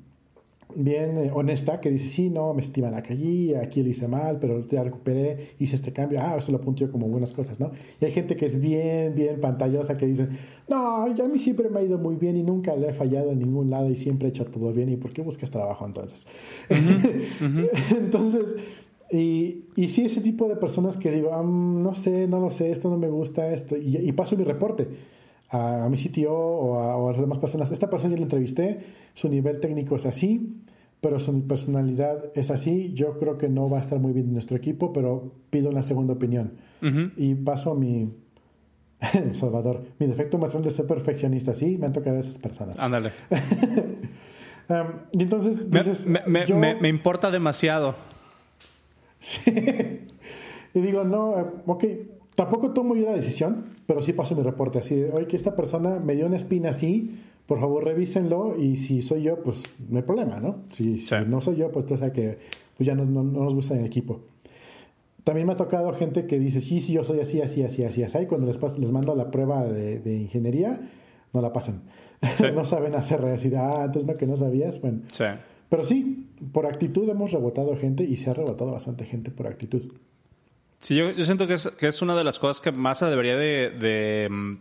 bien eh, honesta que dice, sí, no, me estiman allí, aquí lo hice mal, pero ya recuperé, hice este cambio, ah, eso lo apunto como buenas cosas, ¿no? Y hay gente que es bien, bien pantallosa que dice, no, ya a mí siempre me ha ido muy bien y nunca le he fallado en ningún lado y siempre he hecho todo bien, ¿y por qué buscas trabajo entonces? entonces, y, y sí, ese tipo de personas que digo, ah, no sé, no lo sé, esto no me gusta, esto, y, paso mi reporte a, mi sitio o a, las demás personas. Esta persona ya la entrevisté, su nivel técnico es así, pero su personalidad es así. Yo creo que no va a estar muy bien en nuestro equipo, pero pido una segunda opinión. Y paso a mi. Salvador, mi defecto más grande es ser perfeccionista. Sí, me han tocado a esas personas. Ándale. y entonces. Me, me, me importa demasiado. Sí. y digo, no, eh, ok, tampoco tomo yo la decisión, pero sí paso mi reporte así, oye, que esta persona me dio una espina así, por favor revísenlo y si soy yo, pues no hay problema, ¿no? Si, no soy yo, pues que pues ya no, nos gusta en el equipo. también me ha tocado gente que dice, sí, sí, yo soy así, así, así, así, así. Y cuando les, les mando la prueba de, ingeniería, no la pasan. no saben hacer, decir, ah, entonces no, que no sabías. Bueno. Sí. Pero sí, por actitud hemos rebotado gente y se ha rebotado bastante gente por actitud. Sí, yo, siento que es, que es, una de las cosas que más se debería de, de mm,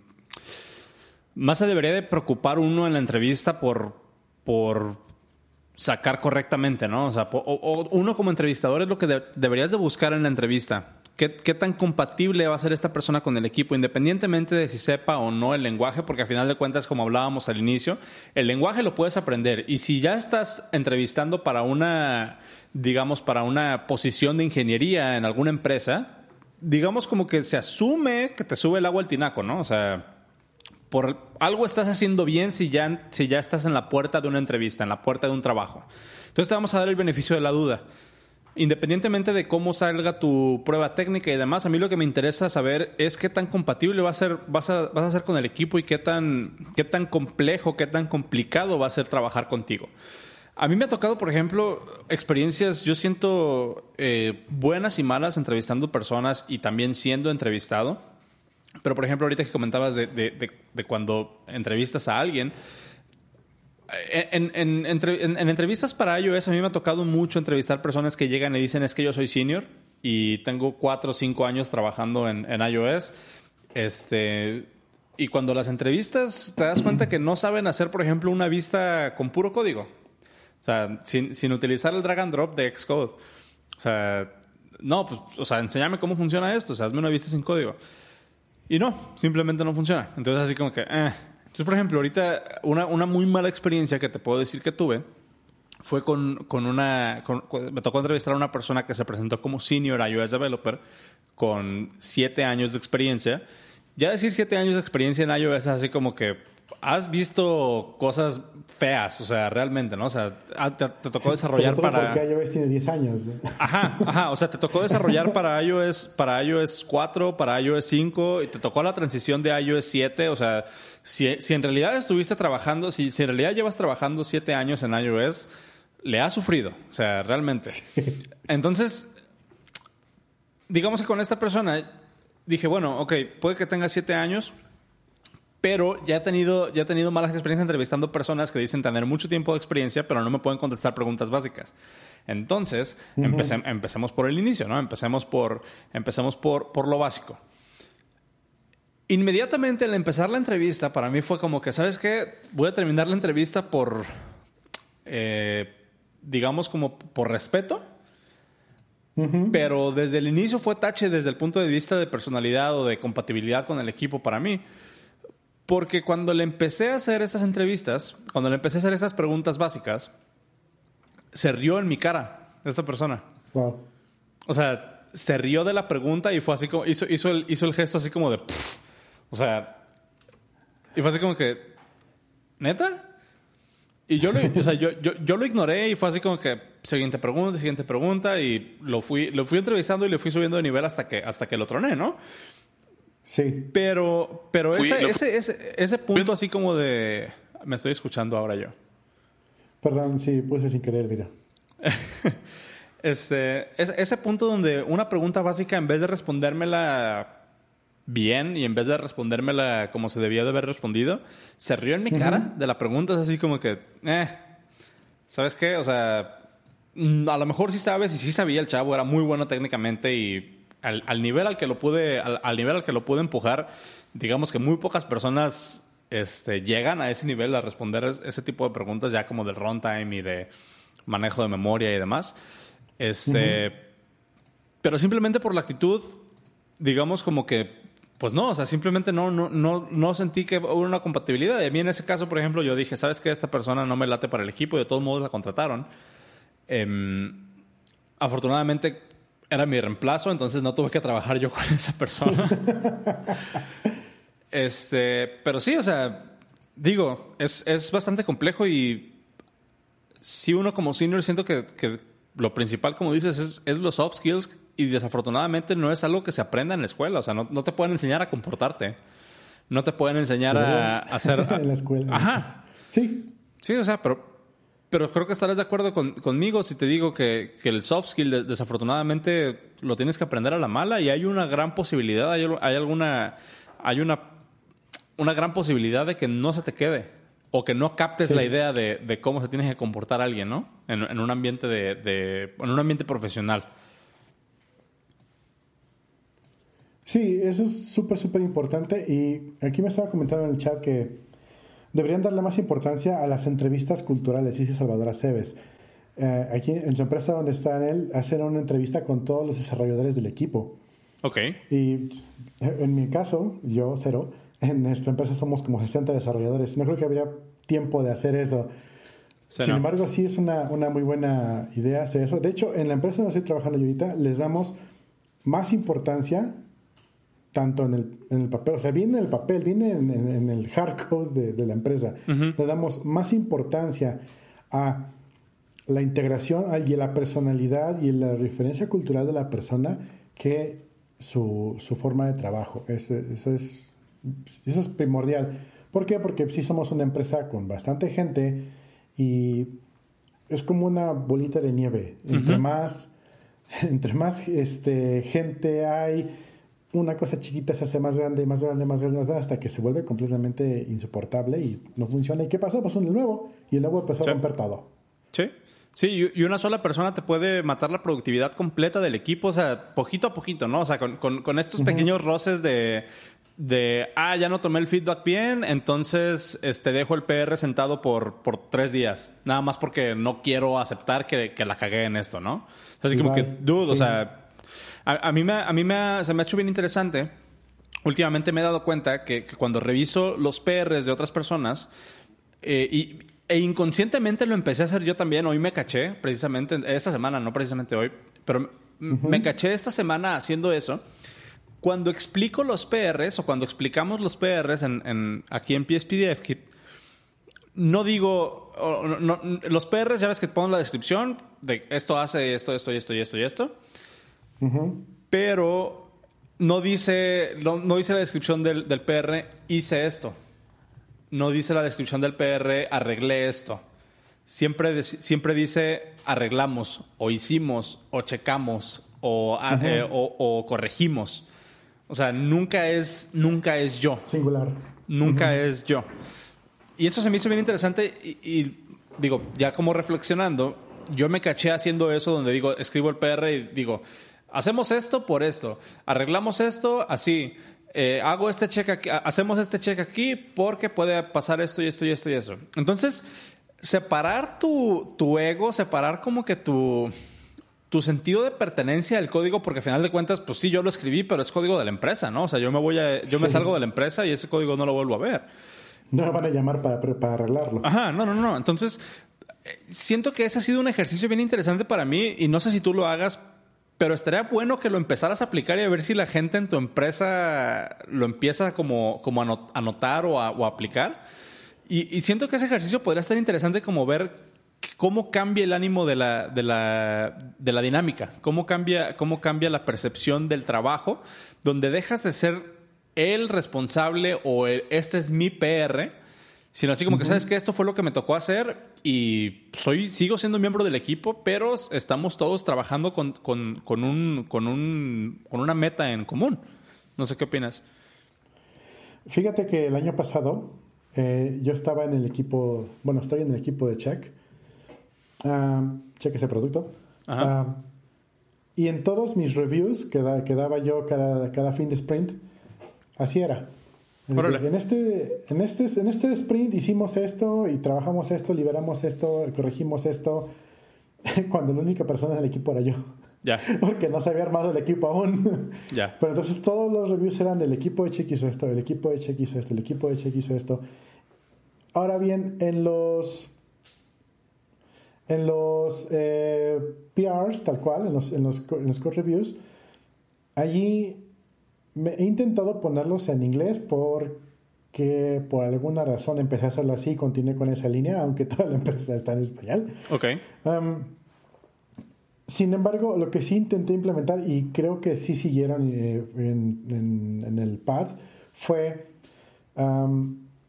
más se debería de preocupar uno en la entrevista por, por sacar correctamente, ¿no? O sea, uno como entrevistador es lo que deberías de buscar en la entrevista. ¿Qué, ¿Qué, tan compatible va a ser esta persona con el equipo, independientemente de si sepa o no el lenguaje? Porque al final de cuentas, como hablábamos al inicio, el lenguaje lo puedes aprender. Y si ya estás entrevistando para una, digamos, para una posición de ingeniería en alguna empresa, digamos como que se asume que te sube el agua al tinaco, ¿no? O sea, por algo estás haciendo bien si ya, si ya estás en la puerta de una entrevista, en la puerta de un trabajo. Entonces te vamos a dar el beneficio de la duda. Independientemente de cómo salga tu prueba técnica y demás, a mí lo que me interesa saber es qué tan compatible va a ser, vas a, vas a ser con el equipo y qué tan, qué tan complejo, qué tan complicado va a ser trabajar contigo. A mí me ha tocado, por ejemplo, experiencias, yo siento eh, buenas y malas entrevistando personas y también siendo entrevistado. Pero, por ejemplo, ahorita que comentabas de, de, cuando entrevistas a alguien, en, en, en, entrevistas para iOS a mí me ha tocado mucho entrevistar personas que llegan y dicen es que yo soy senior y tengo cuatro o cinco años trabajando en, iOS. Este, y cuando las entrevistas te das cuenta que no saben hacer, por ejemplo, una vista con puro código. O sea, sin, sin utilizar el drag and drop de Xcode. O sea, no, pues, o sea, enséñame cómo funciona esto. O sea, hazme una vista sin código. Y no, simplemente no funciona. Entonces así como que... Eh. Entonces, por ejemplo, ahorita una, una, muy mala experiencia que te puedo decir que tuve fue con, con una... me tocó entrevistar a una persona que se presentó como senior iOS developer con siete años de experiencia. Ya decir siete años de experiencia en iOS es así como que has visto cosas feas, o sea, realmente, ¿no? O sea, ah, te, tocó desarrollar para... Porque iOS tiene 10 años. Ajá, ajá, o sea, te tocó desarrollar para iOS, para iOS 4, para iOS 5, y te tocó la transición de iOS 7, o sea, si, si en realidad estuviste trabajando, si, si en realidad llevas trabajando 7 años en iOS, le has sufrido, o sea, realmente. Entonces, digamos que con esta persona dije, bueno, ok, puede que tenga 7 años, pero ya he, tenido, ya he tenido malas experiencias entrevistando personas que dicen tener mucho tiempo de experiencia, pero no me pueden contestar preguntas básicas. Entonces, empecemos por el inicio, ¿no? Empecemos por, empecemos por, por lo básico. Inmediatamente al empezar la entrevista, para mí fue como que, ¿sabes qué? Voy a terminar la entrevista por, eh, digamos, como por respeto. Pero desde el inicio fue tache desde el punto de vista de personalidad o de compatibilidad con el equipo para mí. Porque cuando le empecé a hacer estas entrevistas, cuando le empecé a hacer estas preguntas básicas, se rió en mi cara esta persona. Wow. O sea, se rió de la pregunta y fue así como, hizo, hizo, el, hizo el gesto así como de, o sea, y fue así como que, ¿neta? Y yo lo, o sea, yo, yo, yo, lo ignoré y fue así como que, siguiente pregunta, siguiente pregunta, y lo fui, lo fui entrevistando y le fui subiendo de nivel hasta que, hasta que lo troné, ¿no? Sí. Pero, pero ese, ese, ese, punto así como de... Me estoy escuchando ahora yo. Perdón, sí, puse sin querer, mira. este, ese punto donde una pregunta básica, en vez de respondérmela bien y en vez de respondérmela como se debía de haber respondido, se rió en mi cara de la pregunta. Es así como que, eh, ¿sabes qué? O sea, a lo mejor sí sabes y sí sabía el chavo, era muy bueno técnicamente y al, nivel al que lo pude, al, nivel al que lo pude empujar, digamos que muy pocas personas este, llegan a ese nivel a responder ese tipo de preguntas ya como del runtime y de manejo de memoria y demás. Este, Pero simplemente por la actitud, digamos como que, pues no, o sea, simplemente no, no, no, no sentí que hubo una compatibilidad. Y a mí en ese caso, por ejemplo, yo dije, ¿sabes qué? Esta persona no me late para el equipo y de todos modos la contrataron. Em, afortunadamente era mi reemplazo, entonces no tuve que trabajar yo con esa persona. este, pero sí, o sea, digo, es, es, bastante complejo y si uno como senior siento que, que lo principal, como dices, es, es, los soft skills y desafortunadamente no es algo que se aprenda en la escuela, o sea, no, no te pueden enseñar a comportarte, no te pueden enseñar a, hacer... en la escuela. Ajá. Sí. Sí, o sea, pero pero creo que estarás de acuerdo conmigo si te digo que, el soft skill desafortunadamente lo tienes que aprender a la mala y hay una gran posibilidad, hay, alguna, hay una, una gran posibilidad de que no se te quede o que no captes la idea de, cómo se tiene que comportar alguien, ¿no? En, un ambiente de, en un ambiente profesional. Sí, eso es súper, súper importante y aquí me estaba comentando en el chat que deberían darle más importancia a las entrevistas culturales, dice Salvador Aceves. Eh, aquí en su empresa donde está él, hacen una entrevista con todos los desarrolladores del equipo. Ok. Y en mi caso, yo, cero, en nuestra empresa somos como 60 desarrolladores. No creo que habría tiempo de hacer eso. Sin embargo, sí es una, una, muy buena idea hacer eso. De hecho, en la empresa donde estoy trabajando yo ahorita, les damos más importancia tanto en el, en el papel, o sea, viene en el papel, viene en, el hardcode de, la empresa. Le damos más importancia a la integración y a la personalidad y la referencia cultural de la persona que su, su forma de trabajo. Eso, eso, es, eso es primordial. ¿Por qué? Porque sí somos una empresa con bastante gente y es como una bolita de nieve. Entre más, entre más este, gente hay, una cosa chiquita se hace más grande, más grande, más grande, más grande, hasta que se vuelve completamente insoportable y no funciona. ¿Y qué pasó? Pues un nuevo. Y el nuevo empezó a romper todo. Sí. Sí, y una sola persona te puede matar la productividad completa del equipo, o sea, poquito a poquito, ¿no? O sea, con, estos pequeños roces de, de, ah, ya no tomé el feedback bien, entonces este, dejo el PR sentado por, por tres días, nada más porque no quiero aceptar que, la cagué en esto, ¿no? Así como que, dude, o sea a, mí, me, a mí me, se me ha hecho bien interesante. Últimamente me he dado cuenta que, cuando reviso los PRs de otras personas, eh, y, e inconscientemente lo empecé a hacer yo también, hoy me caché, precisamente, esta semana, no precisamente hoy, pero me caché esta semana haciendo eso. Cuando explico los PRs o cuando explicamos los PRs en, aquí en PSPDF Kit, no digo, los PRs ya ves que pongo la descripción de esto hace esto, esto y esto y esto y. Pero no dice, no, dice la descripción del, PR, hice esto. No dice la descripción del PR, arreglé esto. Siempre, siempre dice arreglamos, o hicimos, o checamos, o, eh, o, corregimos. O sea, nunca es, nunca es yo. Singular. Nunca es yo. Y eso se me hizo bien interesante y, digo, ya como reflexionando, yo me caché haciendo eso donde digo, escribo el PR y digo, hacemos esto por esto, arreglamos esto así, eh, hago este check aquí, hacemos este check aquí porque puede pasar esto y esto y esto y eso. Entonces, separar tu, tu ego, separar como que tu, tu sentido de pertenencia del código, porque al final de cuentas, pues sí, yo lo escribí, pero es código de la empresa, ¿no? O sea, yo me voy a, yo me salgo de la empresa y ese código no lo vuelvo a ver. No me van a llamar para, para arreglarlo. Ajá, no, no, no. Entonces, eh, siento que ese ha sido un ejercicio bien interesante para mí y no sé si tú lo hagas pero estaría bueno que lo empezaras a aplicar y a ver si la gente en tu empresa lo empieza como, como a notar o a, aplicar. Y, siento que ese ejercicio podría estar interesante como ver cómo cambia el ánimo de la, de la, de la dinámica, cómo cambia, cómo cambia la percepción del trabajo, donde dejas de ser el responsable o este es mi PR sino así como que sabes que esto fue lo que me tocó hacer y soy sigo siendo miembro del equipo, pero estamos todos trabajando con, con, con, un, con, un, con una meta en común. No sé qué opinas. Fíjate que el año pasado eh, yo estaba en el equipo, bueno, estoy en el equipo de Check. Uh, check ese producto. Ah, y en todos mis reviews que, que daba yo cada, cada fin de sprint, así era. En este, en, este, en este sprint hicimos esto y trabajamos esto, liberamos esto, corregimos esto, cuando la única persona del equipo era yo. Ya. Porque no se había armado el equipo aún. Ya. Pero entonces todos los reviews eran del equipo de Check hizo esto, el equipo de Check hizo esto, el equipo de Check hizo esto. Ahora bien, en los en los eh, PRs, tal cual, en los, en los, en los code reviews, allí he intentado ponerlos en inglés porque por alguna razón empecé a hacerlo así y continué con esa línea, aunque toda la empresa está en español. Ok. sin embargo, lo que sí intenté implementar, y creo que sí siguieron eh, en, el pad, fue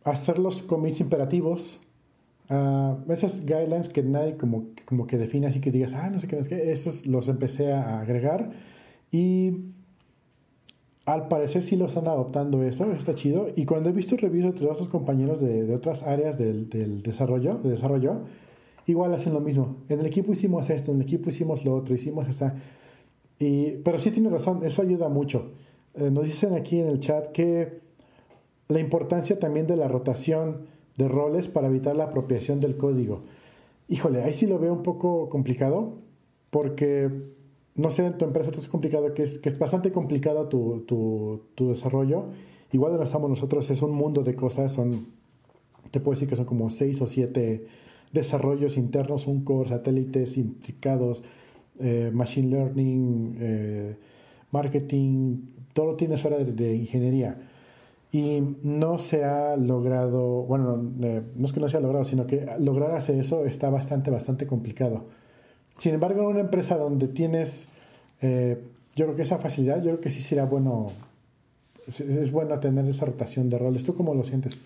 hacer los commits imperativos Uh, esas guidelines que nadie como, como que define así que digas, ah, no sé qué, no sé qué, esos los empecé a agregar y al parecer sí lo están adoptando eso, está chido. Y cuando he visto reviews de otros compañeros de, otras áreas del, del, desarrollo, de desarrollo, igual hacen lo mismo. En el equipo hicimos esto, en el equipo hicimos lo otro, hicimos esa. Y, pero sí tiene razón, eso ayuda mucho. Eh, nos dicen aquí en el chat que la importancia también de la rotación de roles para evitar la apropiación del código. Híjole, ahí sí lo veo un poco complicado porque no sé, en tu empresa es complicado, que es, que es bastante complicado tu, tu, desarrollo. Igual donde estamos nosotros es un mundo de cosas, son, te puedo decir que son como seis o siete desarrollos internos, un core, satélites implicados, eh, machine learning, eh, marketing, todo tiene su área de, ingeniería. Y no se ha logrado, bueno, eh, no es que no se ha logrado, sino que lograr hacer eso está bastante, bastante complicado. Sin embargo, en una empresa donde tienes, eh, yo creo que esa facilidad, yo creo que sí será bueno, es, bueno tener esa rotación de roles. ¿Tú cómo lo sientes?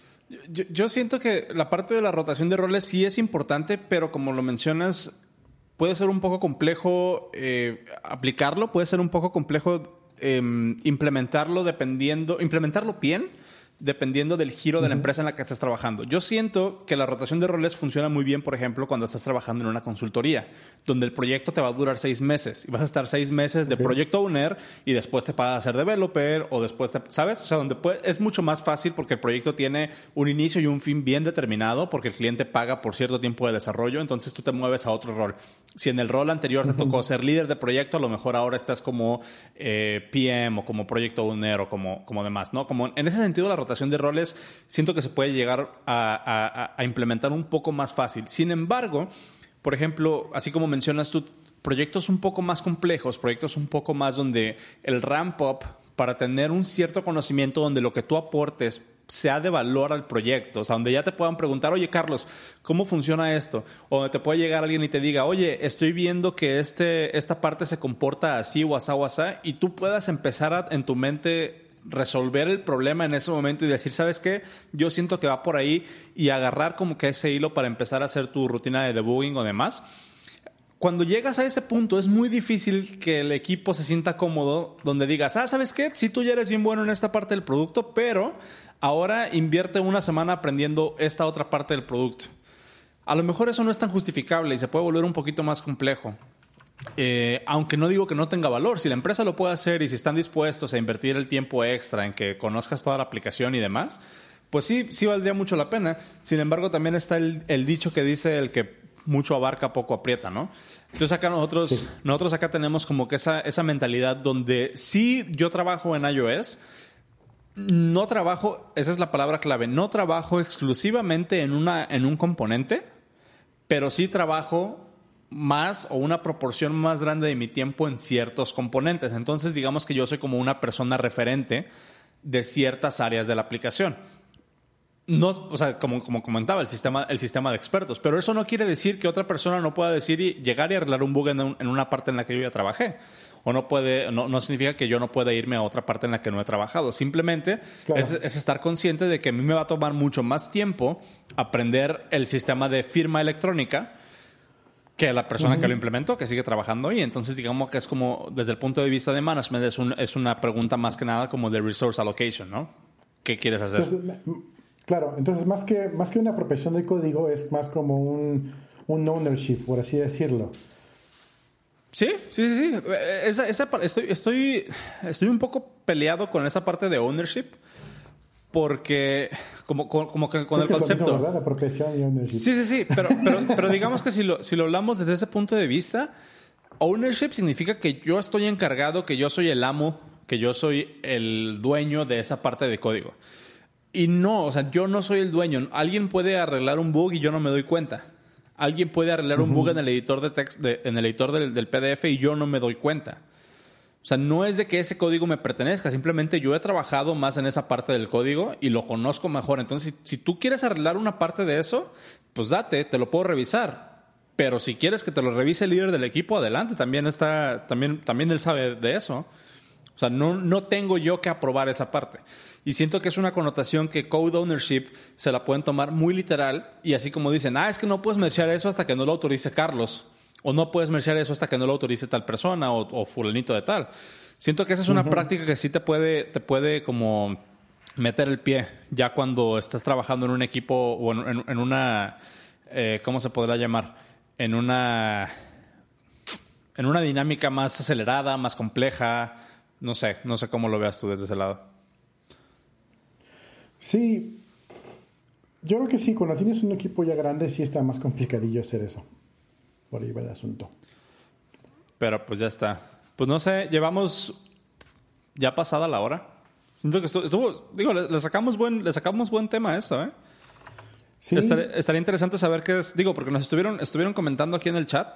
Yo, siento que la parte de la rotación de roles sí es importante, pero como lo mencionas, puede ser un poco complejo eh, aplicarlo, puede ser un poco complejo em, implementarlo dependiendo, implementarlo bien dependiendo del giro de la empresa en la que estás trabajando. Yo siento que la rotación de roles funciona muy bien, por ejemplo, cuando estás trabajando en una consultoría, donde el proyecto te va a durar seis meses y vas a estar seis meses de proyecto owner y después te pagas a ser developer o después, te, ¿sabes? O sea, donde es mucho más fácil porque el proyecto tiene un inicio y un fin bien determinado porque el cliente paga por cierto tiempo de desarrollo, entonces tú te mueves a otro rol. Si en el rol anterior te tocó ser líder de proyecto, a lo mejor ahora estás como eh, PM o como proyecto owner o como, como demás, ¿no? Como en ese sentido la rotación de roles siento que se puede llegar a, implementar un poco más fácil. Sin embargo, por ejemplo, así como mencionas tú, proyectos un poco más complejos, proyectos un poco más donde el ramp up para tener un cierto conocimiento donde lo que tú aportes sea de valor al proyecto, o sea, donde ya te puedan preguntar, oye Carlos, ¿cómo funciona esto? O donde te puede llegar alguien y te diga, oye, estoy viendo que este, esta parte se comporta así o así o así, y tú puedas empezar en tu mente resolver el problema en ese momento y decir, ¿sabes qué? Yo siento que va por ahí y agarrar como que ese hilo para empezar a hacer tu rutina de debugging o demás. Cuando llegas a ese punto es muy difícil que el equipo se sienta cómodo donde digas, ah, ¿sabes qué? Si tú ya eres bien bueno en esta parte del producto, pero ahora invierte una semana aprendiendo esta otra parte del producto. A lo mejor eso no es tan justificable y se puede volver un poquito más complejo. Eh, aunque no digo que no tenga valor, si la empresa lo puede hacer y si están dispuestos a invertir el tiempo extra en que conozcas toda la aplicación y demás, pues sí, sí valdría mucho la pena. Sin embargo, también está el, dicho que dice el que mucho abarca, poco aprieta, ¿no? Entonces acá nosotros, nosotros acá tenemos como que esa, esa mentalidad donde sí yo trabajo en iOS, no trabajo, esa es la palabra clave, no trabajo exclusivamente en, una, en un componente, pero sí trabajo más o una proporción más grande de mi tiempo en ciertos componentes. Entonces, digamos que yo soy como una persona referente de ciertas áreas de la aplicación. No, o sea, como, como comentaba, el sistema, el sistema de expertos. Pero eso no quiere decir que otra persona no pueda decir y llegar y arreglar un bug en, una parte en la que yo ya trabajé. O no puede, no, no, significa que yo no pueda irme a otra parte en la que no he trabajado. Simplemente es, es, estar consciente de que a mí me va a tomar mucho más tiempo aprender el sistema de firma electrónica que la persona que lo implementó, que sigue trabajando ahí. Entonces, digamos que es como, desde el punto de vista de management, es, un, es una pregunta más que nada como de resource allocation, ¿no? ¿Qué quieres hacer? claro, entonces más que, más que una apropiación del código, es más como un, un ownership, por así decirlo. Sí, sí, sí, sí. Esa, esa, estoy, estoy, estoy un poco peleado con esa parte de ownership porque como, como que con el concepto. Sí, sí, sí, pero, pero, digamos que si lo, si lo hablamos desde ese punto de vista, ownership significa que yo estoy encargado, que yo soy el amo, que yo soy el dueño de esa parte de código. Y no, o sea, yo no soy el dueño. Alguien puede arreglar un bug y yo no me doy cuenta. Alguien puede arreglar un bug en el editor de text, en el editor del PDF y yo no me doy cuenta. O sea, no es de que ese código me pertenezca, simplemente yo he trabajado más en esa parte del código y lo conozco mejor. Entonces, si, tú quieres arreglar una parte de eso, pues date, te lo puedo revisar. Pero si quieres que te lo revise el líder del equipo, adelante, también está, también, también él sabe de eso. O sea, no, no tengo yo que aprobar esa parte. Y siento que es una connotación que code ownership se la pueden tomar muy literal y así como dicen, ah, es que no puedes merchar eso hasta que no lo autorice Carlos. O no puedes merchar eso hasta que no lo autorice tal persona o, fulanito de tal. Siento que esa es una práctica que sí te puede, te puede como meter el pie ya cuando estás trabajando en un equipo o en, una, eh, ¿cómo se podrá llamar? En una, en una dinámica más acelerada, más compleja. No sé, no sé cómo lo veas tú desde ese lado. Sí, yo creo que sí, cuando tienes un equipo ya grande sí está más complicadillo hacer eso. Por ahí va el asunto. Pero pues ya está. Pues no sé, llevamos ya pasada la hora. Siento que estuvo, digo, le, sacamos buen, le sacamos buen tema a eso, ¿eh? Sí. Estaría, interesante saber qué es, digo, porque nos estuvieron, estuvieron comentando aquí en el chat.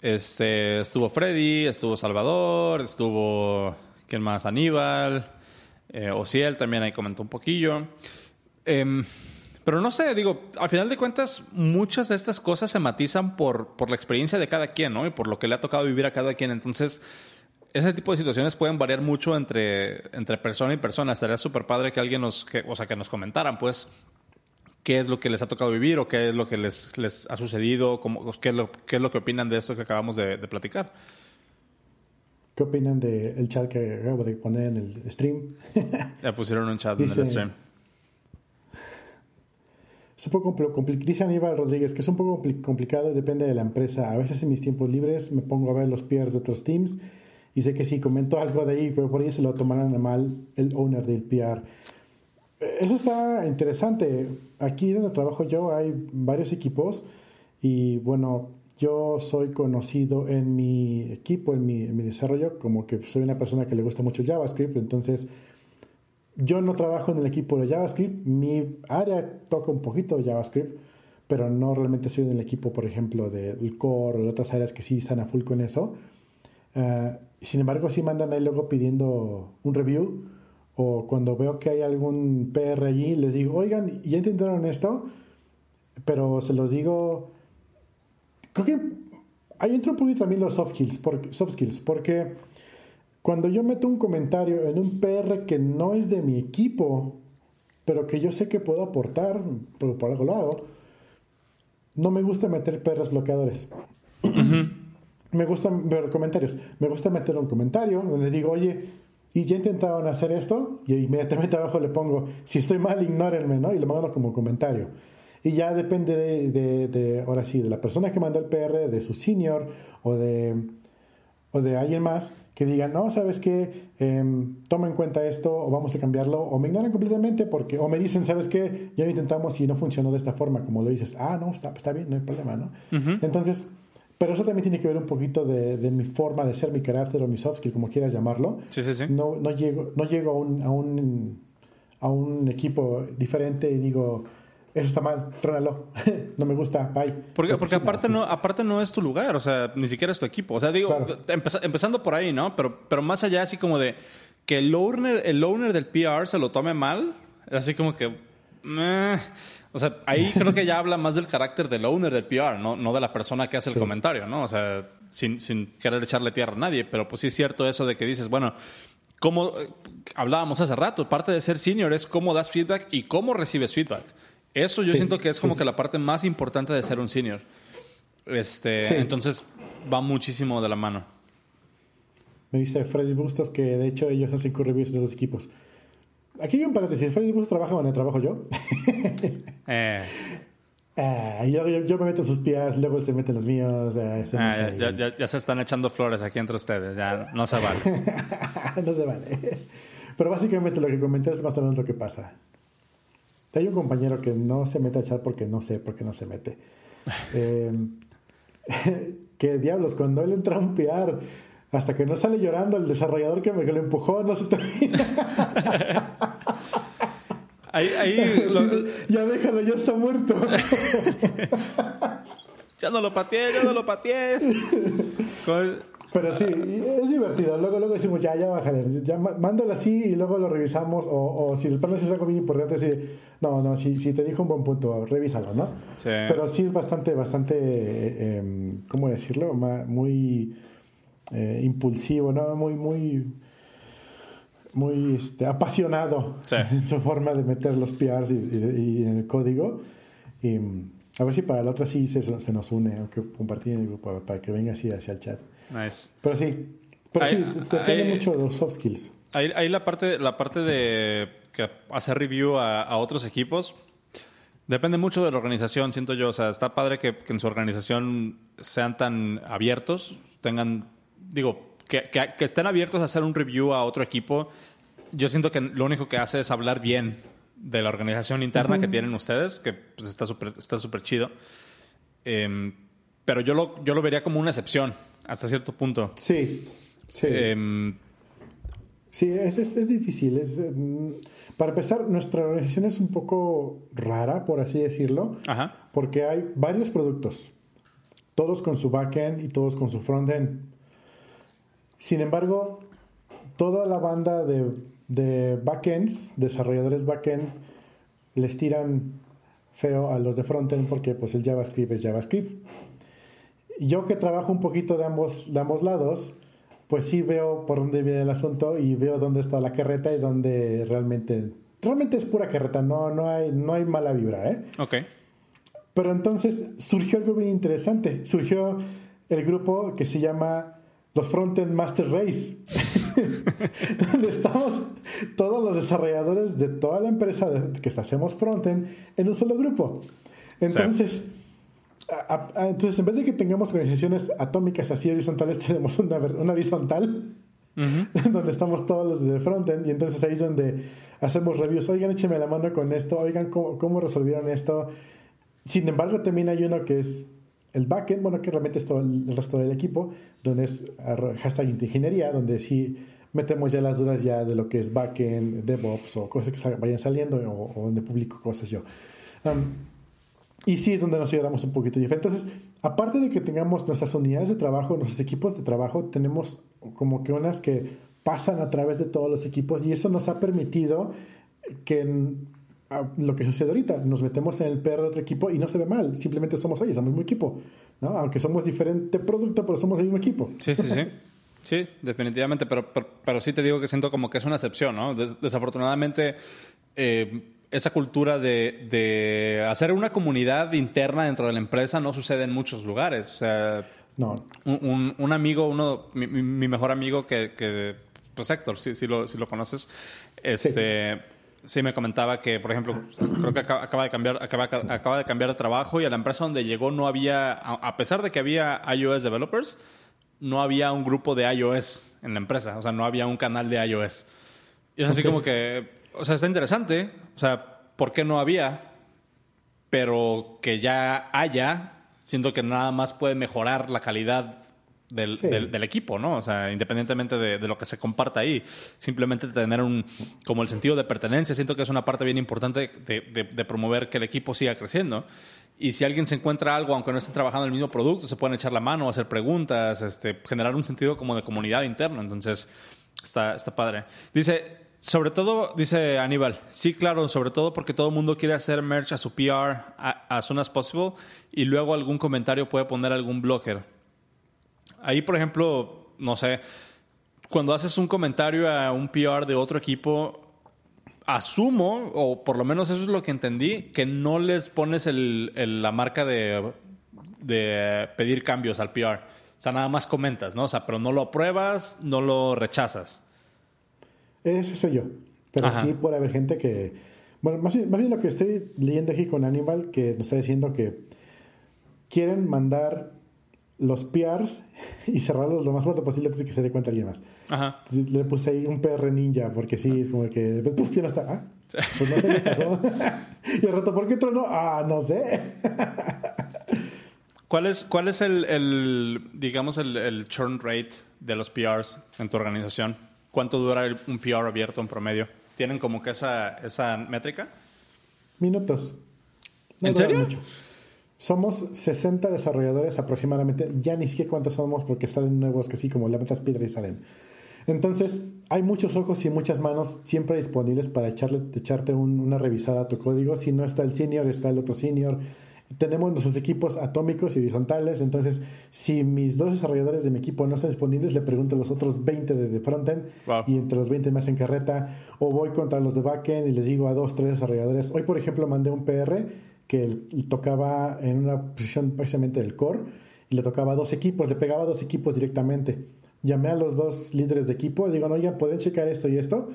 Este, estuvo Freddy, estuvo Salvador, estuvo, ¿quién más? Aníbal, eh, Ociel también ahí comentó un poquillo. Em, pero no sé, digo, al final de cuentas, muchas de estas cosas se matizan por, por la experiencia de cada quien, ¿no? Y por lo que le ha tocado vivir a cada quien. Entonces, ese tipo de situaciones pueden variar mucho entre, entre persona y persona. Estaría súper padre que alguien nos, que, o sea, que nos comentaran, pues, qué es lo que les ha tocado vivir o qué es lo que les, les ha sucedido, cómo, qué, es lo, qué es lo que opinan de esto que acabamos de, platicar. ¿Qué opinan del chat que acabo de poner en el stream? ya pusieron un chat en el stream. Es un poco dice Aníbal Rodríguez que es un poco complicado y depende de la empresa. A veces en mis tiempos libres me pongo a ver los PRs de otros teams y sé que si comento algo de ahí, pero por ahí se lo tomarán mal el owner del PR. Eso está interesante. Aquí donde trabajo yo hay varios equipos y bueno, yo soy conocido en mi equipo, en mi, en mi desarrollo, como que soy una persona que le gusta mucho JavaScript, entonces yo no trabajo en el equipo de JavaScript, mi área toca un poquito JavaScript, pero no realmente soy en el equipo, por ejemplo, del core o de otras áreas que sí están a full con eso. Uh, sin embargo, si mandan ahí luego pidiendo un review o cuando veo que hay algún PR allí, les digo, oigan, ya intentaron esto, pero se los digo, creo que ahí entra un poquito también los soft skills, soft skills, porque cuando yo meto un comentario en un PR que no es de mi equipo, pero que yo sé que puedo aportar, pero por algo lo hago, no me gusta meter PRs bloqueadores me gusta ver comentarios. Me gusta meter un comentario donde digo, oye, y ya intentaron hacer esto, y inmediatamente abajo le pongo, si estoy mal, ignórenme, ¿no? Y le mando como comentario. Y ya depende de, de, ahora sí, de la persona que mandó el PR, de su senior o de, o de alguien más que digan, no, ¿sabes qué? Em, toma en cuenta esto o vamos a cambiarlo o me ignoran completamente porque, o me dicen, ¿sabes qué? Ya lo intentamos y no funcionó de esta forma, como lo dices. Ah, no, está, está bien, no hay problema, ¿no? Entonces, pero eso también tiene que ver un poquito de, mi forma de ser, mi carácter o mi soft skill, como quieras llamarlo. Sí, sí, sí. No, no llego, no llego a, un, a, un, a un equipo diferente y digo, eso está mal, trónalo, no me gusta, bye. Porque, porque aparte, no, aparte no es tu lugar, o sea, ni siquiera es tu equipo. O sea, digo, empezando por ahí, ¿no? Pero, pero más allá, así como de que el owner, el owner del PR se lo tome mal, así como que... O sea, ahí creo que ya habla más del carácter del owner del PR, no, no de la persona que hace el comentario, ¿no? O sea, sin, sin querer echarle tierra a nadie, pero pues sí es cierto eso de que dices, bueno, como hablábamos hace rato, parte de ser senior es cómo das feedback y cómo recibes feedback. Eso yo siento que es como que la parte más importante de ser un senior. Este, entonces va muchísimo de la mano. Me dice Freddy Bustos que de hecho ellos hacen reviews de los equipos. Aquí hay un paréntesis. Freddy Bus trabaja donde trabajo yo. eh. Ah, yo, me meto en sus pies, luego él se mete en los míos. Ah, ya, se están echando flores aquí entre ustedes, ya no se vale. no se vale. Pero básicamente lo que comenté es más o menos lo que pasa. Hay un compañero que no se mete a echar porque no sé por qué no se mete. eh, que diablos, cuando él entra a un PR hasta que no sale llorando el desarrollador que me lo empujó, no se termina. Ahí, ahí ya déjalo, ya está muerto. ya no lo pateé, ya no lo pateé. Pero sí, es divertido. Luego, luego decimos, ya, ya bájale. Ya, mándalo así y luego lo revisamos. O, o si el plan es algo bien importante, sí, no, no, si, si te dijo un buen punto, revísalo, ¿no? Sí. Pero sí es bastante, bastante, eh, em, ¿cómo decirlo? Muy eh, impulsivo, ¿no? Muy, muy... muy este, apasionado en su forma de meter los PRs y, en el código. Y a ver si para la otra sí se, se nos une, aunque compartir en el grupo, para que venga así hacia el chat. Nice. Pero sí, pero sí, depende mucho de los soft skills. Ahí, la, parte, la parte de que hacer review a, otros equipos depende mucho de la organización, siento yo. O sea, está padre que, en su organización sean tan abiertos, tengan, digo, que, que, estén abiertos a hacer un review a otro equipo. Yo siento que lo único que hace es hablar bien de la organización interna que tienen ustedes, que pues, está súper está super chido. Em, pero yo lo, yo lo vería como una excepción hasta cierto punto. Sí, sí. Em, sí, es, es, difícil. Es, mm, para empezar, nuestra organización es un poco rara, por así decirlo, Ajá. porque hay varios productos, todos con su backend y todos con su frontend. Sin embargo, toda la banda de de backends, desarrolladores backend, les tiran feo a los de frontend porque pues el JavaScript es JavaScript. Yo que trabajo un poquito de ambos, de ambos lados, pues sí veo por dónde viene el asunto y veo dónde está la carreta y dónde realmente, realmente es pura carreta, no, no, hay, no hay mala vibra, ¿eh? Ok. Pero entonces surgió algo bien interesante, surgió el grupo que se llama los Frontend Master Race, donde estamos todos los desarrolladores de toda la empresa que hacemos frontend en un solo grupo. Entonces, entonces en vez de que tengamos organizaciones atómicas así horizontales, tenemos una, horizontal. donde estamos todos los de frontend y entonces ahí es donde hacemos reviews, oigan, écheme la mano con esto, oigan, ¿cómo, cómo resolvieron esto? Sin embargo, también hay uno que es el backend, bueno, que realmente es todo el, resto del equipo, donde es hashtag ingeniería, donde sí metemos ya las dudas ya de lo que es backend, DevOps o cosas que vayan saliendo o, donde publico cosas yo. Y sí es donde nos ayudamos un poquito. Entonces, aparte de que tengamos nuestras unidades de trabajo, nuestros equipos de trabajo, tenemos como que unas que pasan a través de todos los equipos y eso nos ha permitido que lo que sucede ahorita. Nos metemos en el PR de otro equipo y no se ve mal. Simplemente somos, oye, somos un mismo equipo. ¿no? Aunque somos diferente producto, pero somos el mismo equipo. Sí, sí, sí. Sí, definitivamente, pero, pero, sí te digo que siento como que es una excepción, ¿no? desafortunadamente, eh, esa cultura de, de, hacer una comunidad interna dentro de la empresa no sucede en muchos lugares. O sea, no. un, un, amigo, uno, mi, mi, mejor amigo que, que pues Héctor, si, si, lo, si lo conoces, este... Sí, me comentaba que, por ejemplo, creo que acaba, de cambiar, acaba, acaba, de cambiar de trabajo y a la empresa donde llegó no había, a pesar de que había iOS developers, no había un grupo de iOS en la empresa, o sea, no había un canal de iOS. Y es así como que, o sea, está interesante, o sea, ¿por qué no había? Pero que ya haya, siento que nada más puede mejorar la calidad del, del, equipo, ¿no? O sea, independientemente de, lo que se comparta ahí, simplemente tener un, como el sentido de pertenencia, siento que es una parte bien importante de, de, promover que el equipo siga creciendo. Y si alguien se encuentra algo, aunque no esté trabajando en el mismo producto, se pueden echar la mano, hacer preguntas, este, generar un sentido como de comunidad interna. Entonces, está, está padre. Dice, sobre todo, dice Aníbal, sí, claro, sobre todo porque todo el mundo quiere hacer merch a su PR as soon as possible y luego algún comentario puede poner algún blogger. Ahí, por ejemplo, no sé, cuando haces un comentario a un PR de otro equipo, asumo, o por lo menos eso es lo que entendí, que no les pones el, la marca de, de pedir cambios al PR. O sea, nada más comentas, ¿no? O sea, pero no lo apruebas, no lo rechazas. Ese soy yo. Pero sí puede haber gente que... Bueno, más más bien lo que estoy leyendo aquí con Animal, que nos está diciendo que quieren mandar los PRs y cerrarlos lo más pronto posible antes de que se dé cuenta alguien más. Ajá. Le puse ahí un PR ninja, porque sí, es como que, puf, ya no está. Ah, pues no sé qué pasó. y al rato, ¿por qué no? Ah, no sé. ¿Cuál es, cuál es el, el digamos, el, el, churn rate de los PRs en tu organización? ¿Cuánto dura un PR abierto en promedio? ¿Tienen como que esa, esa métrica? Minutos. ¿En serio? Mucho. Somos 60 desarrolladores aproximadamente, ya ni siquiera cuántos somos porque salen nuevos que sí, como levantas piedra y salen. Entonces, hay muchos ojos y muchas manos siempre disponibles para echarle, echarte una revisada a tu código. Si no está el senior, está el otro senior. Tenemos nuestros equipos atómicos y horizontales, entonces si mis dos desarrolladores de mi equipo no están disponibles, le pregunto a los otros 20 de, frontend y entre los 20 me hacen carreta, o voy contra los de backend y les digo a dos, tres desarrolladores. Hoy, por ejemplo, mandé un PR que tocaba en una posición precisamente del core y le tocaba a dos equipos, le pegaba a dos equipos directamente. Llamé a los dos líderes de equipo, le digo, no, ya pueden checar esto y esto.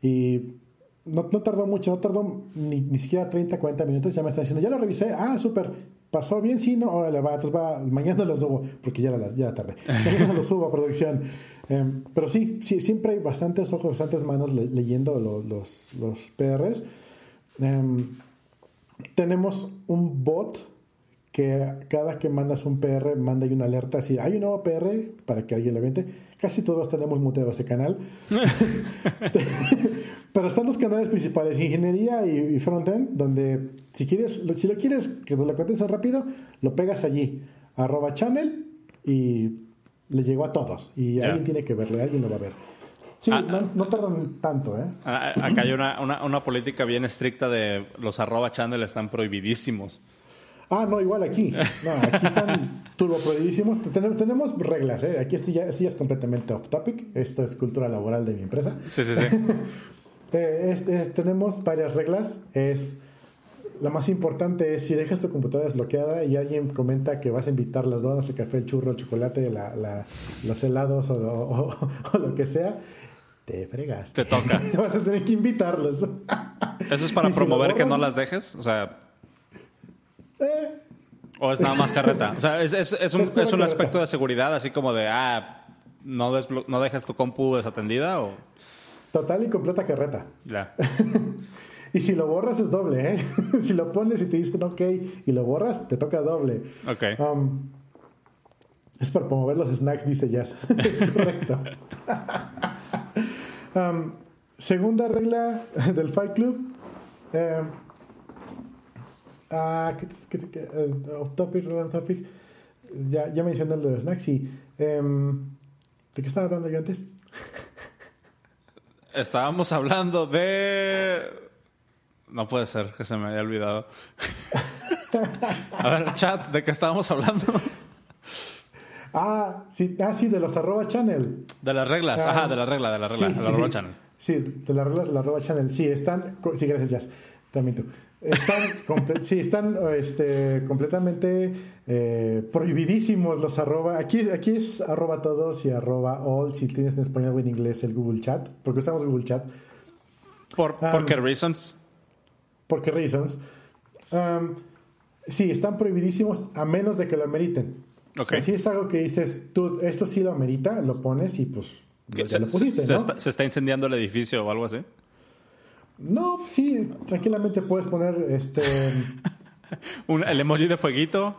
Y no, no, tardó mucho, no tardó ni, ni, siquiera 30, 40 minutos. Ya me están diciendo, ya lo revisé. Ah, súper. ¿Pasó bien? Sí, no. Órale, va. Entonces va. Mañana lo subo, porque ya era, ya tarde. Mañana lo subo a producción. Em, pero sí, sí, siempre hay bastantes ojos, bastantes manos leyendo los, los, los PRs. Em, tenemos un bot que cada que mandas un PR manda una alerta así, hay un nuevo PR para que alguien le vente. Casi todos tenemos muteado ese canal. Pero están los canales principales, ingeniería y, frontend, donde si quieres, si lo quieres que lo contesten rápido, lo pegas allí, arroba channel y le llegó a todos. Y alguien tiene que verle, alguien lo va a ver. Sí, ah, no, tardan tanto, ¿eh? Ah, acá hay una, una, una, política bien estricta de los arroba channel están prohibidísimos. Ah, no, igual aquí. No, aquí están turbo prohibidísimos. Tenemos, reglas, ¿eh? Aquí esto ya, ya es completamente off topic. Esto es cultura laboral de mi empresa. Sí, sí, sí. Eh, este, tenemos varias reglas. Es la más importante es si dejas tu computadora desbloqueada y alguien comenta que vas a invitar las donas, el café, el churro, el chocolate, los helados o, lo que sea, te fregas. Te toca. vas a tener que invitarlos. ¿Eso es para promover que no las dejes? O sea. Eh. ¿O es nada más carreta? O sea, es, es, un, es un aspecto de seguridad, así como de, ah, no, no dejas tu compu desatendida o. Total y completa carreta. Ya. y si lo borras es doble, ¿eh? si lo pones y te dicen ok y lo borras, te toca doble. Ok. Um, es para promover los snacks, dice Jazz. es correcto. Um, segunda regla del Fight Club. Eh, ah, ¿qué, qué, uh, off topic, off topic. Ya, ya mencioné lo de los snacks y. Um, ¿De qué estaba hablando yo antes? Estábamos hablando de. No puede ser que se me haya olvidado. A ver, chat, ¿de qué estábamos hablando? Ah, sí, ah, sí, de los arroba channel. De las reglas, ajá, de la regla, de la regla, de la arroba channel. Sí, de las reglas de la arroba channel. Sí, están. Sí, gracias, Jazz. También tú. Están, sí, están este, completamente eh, prohibidísimos los arroba. Aquí, aquí es arroba todos y arroba all si tienes en español o en inglés el Google Chat. porque usamos Google Chat? ¿Por, ¿por qué reasons? ¿Por qué reasons? sí, están prohibidísimos a menos de que lo ameriten. Okay. si es algo que dices, tú, esto sí lo amerita, lo pones y pues ya lo pusiste, ¿no? está, ¿Se está incendiando el edificio o algo así? No, sí, tranquilamente puedes poner este. el emoji de fueguito.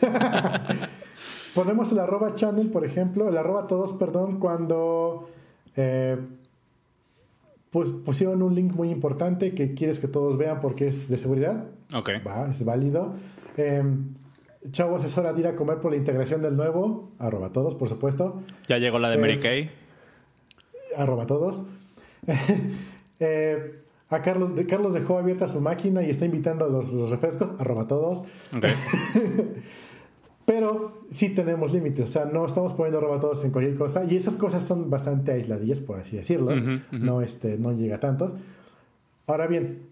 Ponemos el arroba channel, por ejemplo, el arroba todos, perdón, cuando eh, pues pusieron un link muy importante que quieres que todos vean porque es de seguridad. Ok. Va, es válido. Eh, Chavo es hora de ir a comer por la integración del nuevo. Arroba todos, por supuesto. Ya llegó la de Mary eh, Kay. Arroba todos. Eh, a Carlos, Carlos dejó abierta su máquina y está invitando a los, refrescos, arroba todos. Pero sí tenemos límites, o sea, no estamos poniendo arroba todos en cualquier cosa y esas cosas son bastante aisladillas, por así decirlo. No, este, no llega a tantos. Ahora bien,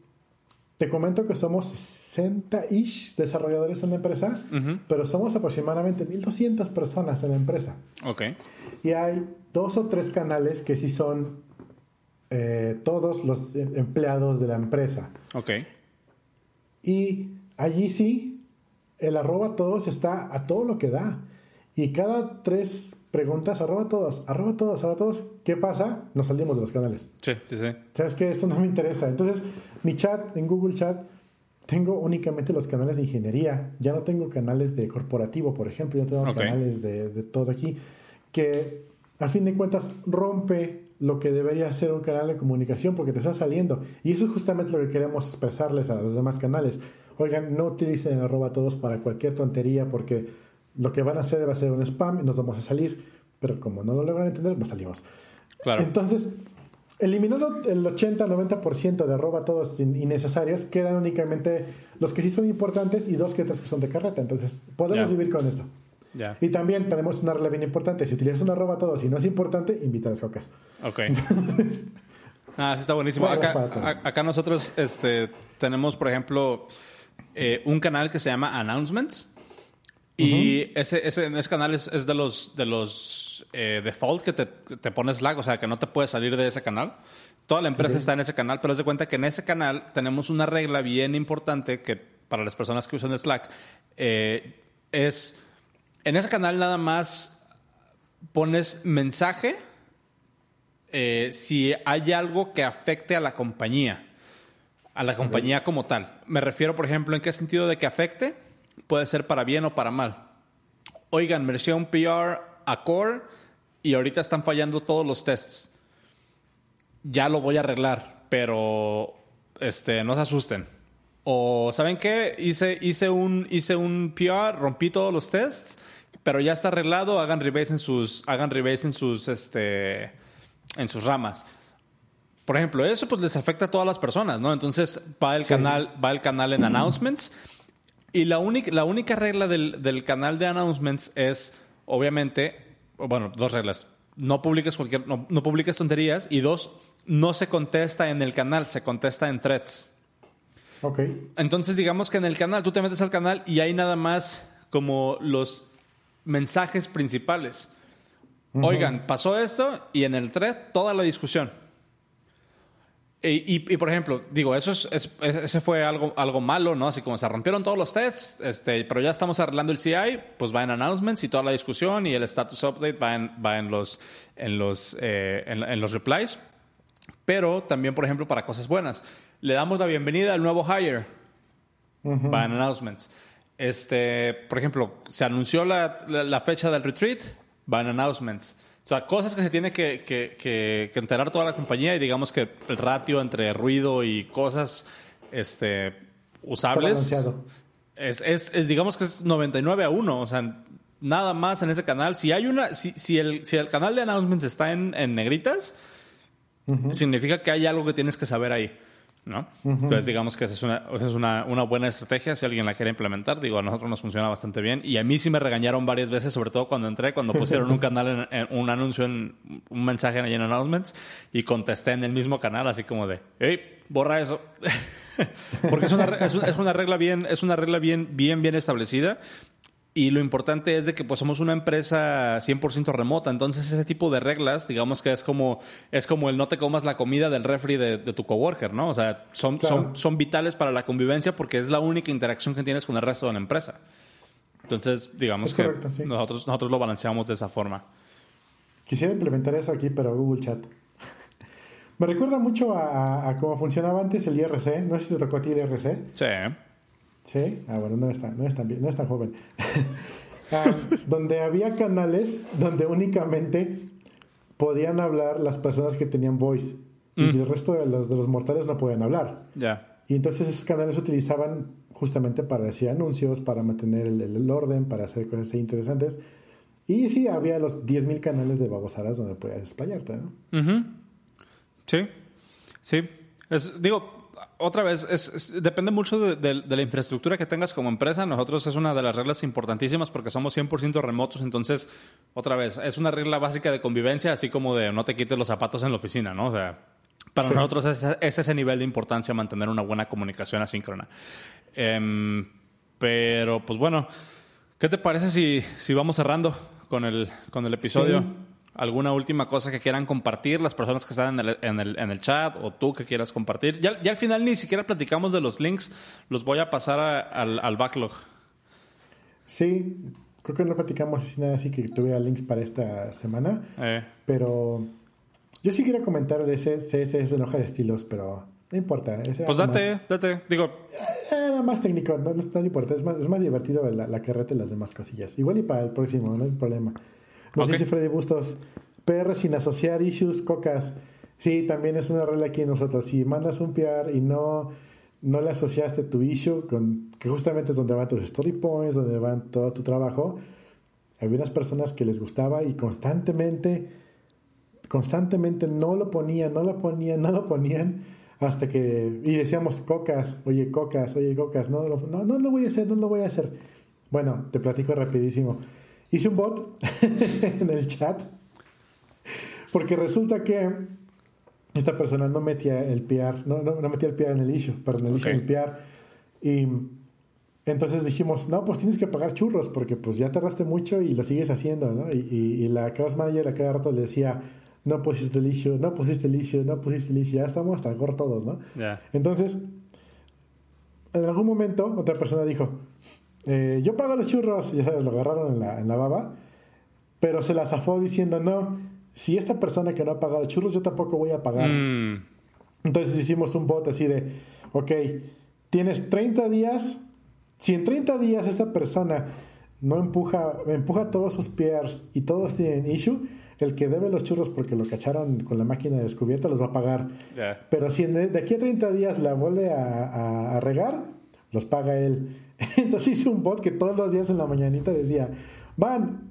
te comento que somos 60-ish desarrolladores en la empresa, pero somos aproximadamente 1200 personas en la empresa. Ok. Y hay dos o tres canales que sí son eh, todos los empleados de la empresa. Ok. Y allí sí, el arroba todos está a todo lo que da. Y cada tres preguntas, arroba todos, arroba todos, arroba todos, ¿qué pasa? Nos salimos de los canales. Sí, sí, sí. ¿Sabes que Esto no me interesa. Entonces, mi chat en Google Chat, tengo únicamente los canales de ingeniería. Ya no tengo canales de corporativo, por ejemplo. Ya tengo canales de, de todo aquí. Que a fin de cuentas rompe lo que debería ser un canal de comunicación porque te está saliendo. Y eso es justamente lo que queremos expresarles a los demás canales. Oigan, no utilicen arroba todos para cualquier tontería porque lo que van a hacer va a ser un spam y nos vamos a salir. Pero como no lo logran entender, nos salimos. Claro. Entonces, eliminó el 80-90% de arroba todos innecesarios, quedan únicamente los que sí son importantes y dos que tres que son de carreta. Entonces, podemos vivir con eso. Y también tenemos una regla bien importante. Si utilizas un arroba todos y no es importante, invita a las cocas. Ok. ah, sí está buenísimo. acá, nosotros este, tenemos, por ejemplo, eh, un canal que se llama Announcements. Y ese, ese, ese, canal es, es, de los, de los eh, default que te, te pones lag, o sea, que no te puedes salir de ese canal. Toda la empresa está en ese canal, pero haz de cuenta que en ese canal tenemos una regla bien importante que para las personas que usan Slack eh, es, en ese canal nada más pones mensaje eh, si hay algo que afecte a la compañía, a la compañía como tal. Me refiero, por ejemplo, en qué sentido de que afecte puede ser para bien o para mal. Oigan, me un PR a Core y ahorita están fallando todos los tests. Ya lo voy a arreglar, pero este, no se asusten. O, ¿saben qué? Hice, hice, un, hice un PR, rompí todos los tests, pero ya está arreglado, hagan rebase en sus, hagan rebase en sus, este, en sus ramas. Por ejemplo, eso pues les afecta a todas las personas, ¿no? Entonces va el canal, va el canal en announcements y la única, la única regla del, canal de announcements es, obviamente, bueno, dos reglas. No publiques cualquier, no, publiques tonterías. Y dos, no se contesta en el canal, se contesta en threads. Ok. Entonces, digamos que en el canal, tú te metes al canal y hay nada más como los mensajes principales. Oigan, pasó esto y en el thread toda la discusión. Y, por ejemplo, digo, eso es, ese fue algo, algo malo, ¿no? Así como se rompieron todos los tests, este, pero ya estamos arreglando el CI, pues va en announcements y toda la discusión y el status update va en, va en los, en, los, eh, en, los replies. Pero también, por ejemplo, para cosas buenas, le damos la bienvenida al nuevo hire, va en announcements. Este, por ejemplo, se anunció la, la fecha del retreat, va en announcements. O sea, cosas que se tiene que, que, enterar toda la compañía y digamos que el ratio entre ruido y cosas este, usables es, es, es, digamos que es 99 a 1. O sea, nada más en ese canal. Si hay una, si, si, el, si el canal de announcements está en, en negritas, significa que hay algo que tienes que saber ahí. ¿No? Entonces, digamos que esa es, una, es una, una, buena estrategia si alguien la quiere implementar. Digo, a nosotros nos funciona bastante bien. Y a mí sí me regañaron varias veces, sobre todo cuando entré, cuando pusieron un canal, en, un anuncio, en, un mensaje en Announcements, y contesté en el mismo canal, así como de, hey, borra eso. Porque es una, es una regla bien, es una regla bien, bien, bien establecida y lo importante es de que pues somos una empresa 100% remota, entonces ese tipo de reglas, digamos que es como es como el no te comas la comida del refri de, tu coworker, ¿no? O sea, son, son, son vitales para la convivencia porque es la única interacción que tienes con el resto de la empresa. Entonces, digamos que nosotros, nosotros lo balanceamos de esa forma. Quisiera implementar eso aquí, pero Google Chat. Me recuerda mucho a, a, cómo funcionaba antes el IRC. No sé si te tocó a ti el IRC. Sí. Sí, ah, bueno, no está, no es tan, no es tan joven. Ah, donde había canales donde únicamente podían hablar las personas que tenían voice y mm. el resto de los, de los mortales no podían hablar. Ya. Y entonces esos canales se utilizaban justamente para decir anuncios, para mantener el, orden, para hacer cosas interesantes. Y sí, había los 10.000 canales de babosadas donde podías explayarte, ¿no? Sí, sí. Es, digo, otra vez, es, depende mucho de, la infraestructura que tengas como empresa. Nosotros es una de las reglas importantísimas porque somos 100% remotos. Entonces, otra vez, es una regla básica de convivencia, así como de no te quites los zapatos en la oficina, ¿no? O sea, para nosotros es, ese nivel de importancia mantener una buena comunicación asíncrona. Em, pero, pues bueno, ¿qué te parece si, si vamos cerrando con el, con el episodio? ¿Alguna última cosa que quieran compartir las personas que están en el, en el, en el chat o tú que quieras compartir? Ya, ya, al final ni siquiera platicamos de los links, los voy a pasar al, al, backlog. Sí, creo que no platicamos así nada así que tuviera links para esta semana, eh. pero yo sí quiero comentar de ese CSS en hoja de estilos, pero no importa. pues date, date, digo... Era más técnico, no, no, importa, es más, es más divertido la, la carreta y las demás cosillas. Igual y para el próximo, no hay problema. No sé si Freddy Bustos. PR sin asociar issues, cocas. Sí, también es una regla aquí nosotros. Si mandas un PR y no, no le asociaste tu issue, con, que justamente es donde van tus story points, donde van todo tu trabajo, había unas personas que les gustaba y constantemente constantemente no lo ponían, no lo ponían, no lo ponían, hasta que, y decíamos, cocas, oye, cocas, oye, cocas, no, no, no lo voy a hacer, no lo voy a hacer. Bueno, te platico rapidísimo. Hice un bot en el chat, porque resulta que esta persona no metía el PR, no, no, metía el PR en el issue, perdón, el issue en el PR. Y entonces dijimos, no, pues tienes que pagar churros porque pues ya tardaste mucho y lo sigues haciendo, ¿no? Y, y, la Chaos Manager a cada rato le decía, no pusiste el issue, no pusiste el issue, no pusiste el issue, ya estamos hasta gorro todos, ¿no? Entonces, en algún momento otra persona dijo, eh, yo pago los churros, ya sabes, lo agarraron en la, en la baba, pero se la zafó diciendo, no, si esta persona que no ha pagado churros, yo tampoco voy a pagar. Mm. Entonces hicimos un bot así de, ok, tienes 30 días, si en 30 días esta persona no empuja, empuja todos sus peers y todos tienen issue, el que debe los churros porque lo cacharon con la máquina de descubierta los va a pagar. Pero si de aquí a 30 días la vuelve a, a regar, los paga él. Entonces hice un bot que todos los días en la mañanita decía, van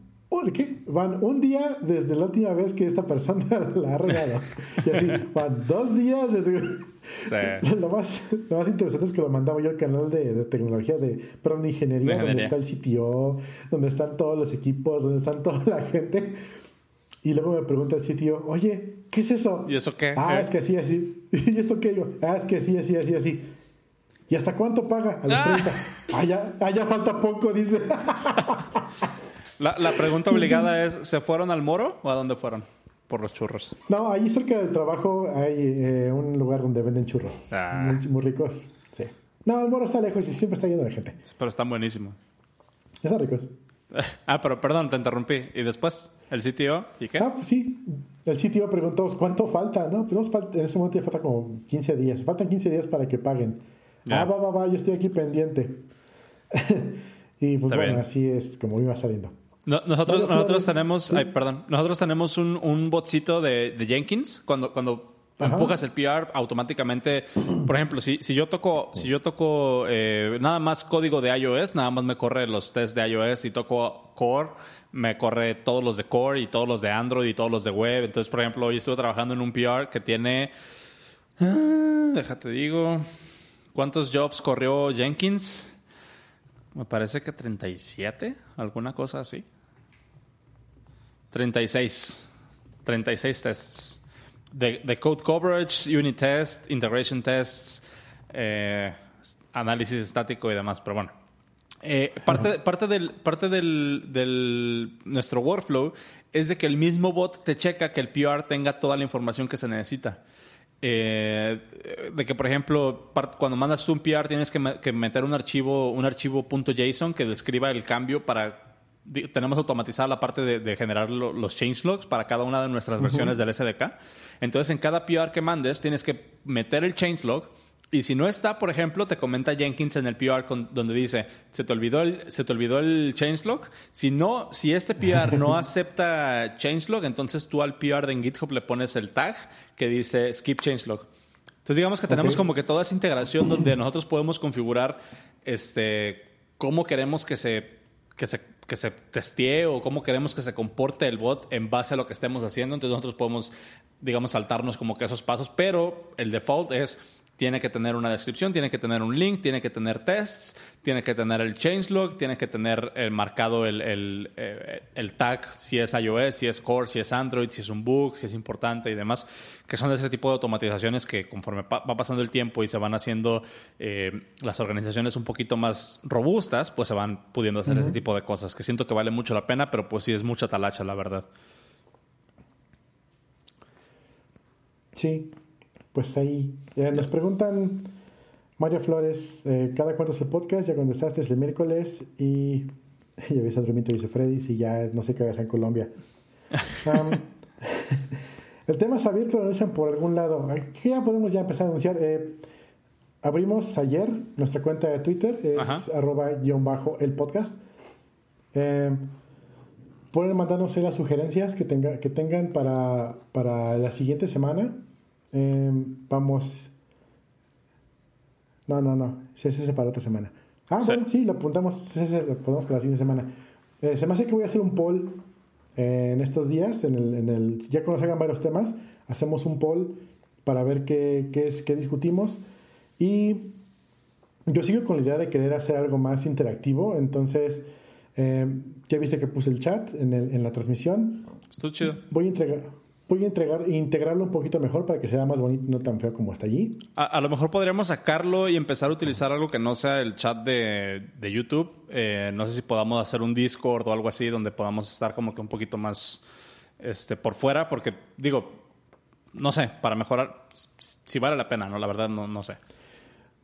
¿Qué? Van un día desde la última vez que esta persona la ha regado. Y así, van dos días desde... Lo, más, lo más interesante es que lo mandaba yo al canal de, tecnología, de, perdón, de ingeniería, donde está el CTO, donde están todos los equipos, donde están toda la gente. Y luego me pregunta el sitio, oye, ¿qué es eso? ¿Y eso qué? Ah, es que así, así. ¿Y esto qué? Yo, ah, es que así, así, así, así. ¿Y hasta cuánto paga? A los 30. Ah, ah, ya falta poco, dice. La, pregunta obligada es, ¿se fueron al Moro o a dónde fueron? Por los churros. No, ahí cerca del trabajo hay eh, un lugar donde venden churros. Ah. Muy, ricos. Sí. No, el Moro está lejos y siempre está lleno de gente. Pero están buenísimos. Están ricos. Ah, pero perdón, te interrumpí. ¿Y después? ¿El sitio? ¿Y qué? Ah, pues sí. El sitio preguntó, ¿cuánto falta? No, pues en ese momento ya falta como 15 días. Faltan 15 días para que paguen. Ah, va, va, va, yo estoy aquí pendiente. y pues bueno, así es como iba saliendo nosotros, nosotros tenemos, ay, perdón, nosotros tenemos un, un botcito de, de Jenkins cuando, cuando empujas el PR automáticamente. Por ejemplo, si, si yo toco, si yo toco eh, nada más código de iOS, nada más me corre los tests de iOS y toco Core, me corre todos los de Core y todos los de Android y todos los de web. Entonces, por ejemplo, hoy estuve trabajando en un PR que tiene, ah, déjate digo, ¿cuántos jobs corrió Jenkins? Me parece que 37, alguna cosa así. 36. 36 tests. De, code coverage, unit test, integration tests, eh, análisis estático y demás. Pero bueno. Eh, parte, parte, del, parte del, nuestro workflow es de que el mismo bot te checa que el PR tenga toda la información que se necesita. Eh, de que, por ejemplo, cuando mandas tú un PR tienes que, meter un archivo, un archivo .json que describa el cambio para tenemos automatizada la parte de, generar los changelogs para cada una de nuestras versiones del SDK. Entonces, en cada PR que mandes, tienes que meter el changelog. Y si no está, por ejemplo, te comenta Jenkins en el PR donde dice, se te olvidó el, se te olvidó el changelog. Si no, si este PR no acepta changelog, entonces tú al PR de en GitHub le pones el tag que dice skip changelog. Entonces digamos que tenemos como que toda esa integración donde nosotros podemos configurar este cómo queremos que se, que se que se testee o cómo queremos que se comporte el bot en base a lo que estemos haciendo. Entonces nosotros podemos, digamos, saltarnos como que esos pasos, pero el default es tiene que tener una descripción, tiene que tener un link, tiene que tener tests, tiene que tener el changelog, tiene que tener el marcado el, el, eh, el, tag si es iOS, si es Core, si es Android, si es un bug, si es importante y demás, que son de ese tipo de automatizaciones que conforme va pasando el tiempo y se van haciendo eh, las organizaciones un poquito más robustas, pues se van pudiendo hacer ese tipo de cosas, que siento que vale mucho la pena, pero pues sí es mucha talacha, la verdad. Sí, pues ahí eh, nos preguntan, Mario Flores, eh, ¿cada cuánto es el podcast? Ya contestaste es el miércoles y ya ves al dice Freddy, si ya no sé qué hacer en Colombia. el tema es abierto, lo anuncian por algún lado. Aquí ya podemos ya empezar a anunciar. Eh, abrimos ayer nuestra cuenta de Twitter, es arroba guion bajo el podcast. pueden mandarnos las sugerencias que, tenga, que tengan para, para la siguiente semana Em, vamos. No, no, no. Ese para otra semana. Ah, bueno, sí, lo apuntamos. Ese lo ponemos para la siguiente semana. Eh, se me hace que voy a hacer un poll en estos días, en el, en el, ya que nos hagan varios temas, hacemos un poll para ver qué, qué, es, qué discutimos. Y yo sigo con la idea de querer hacer algo más interactivo, entonces eh, ya viste que puse el chat en, el, en la transmisión. Estoy chido. Voy a entregar, voy a entregar, integrarlo un poquito mejor para que sea más bonito y no tan feo como está allí. A, lo mejor podríamos sacarlo y empezar a utilizar algo que no sea el chat de, de YouTube. Eh, no sé si podamos hacer un Discord o algo así donde podamos estar como que un poquito más este, por fuera, porque digo, no sé, para mejorar, si vale la pena, ¿no? La verdad, no, no sé.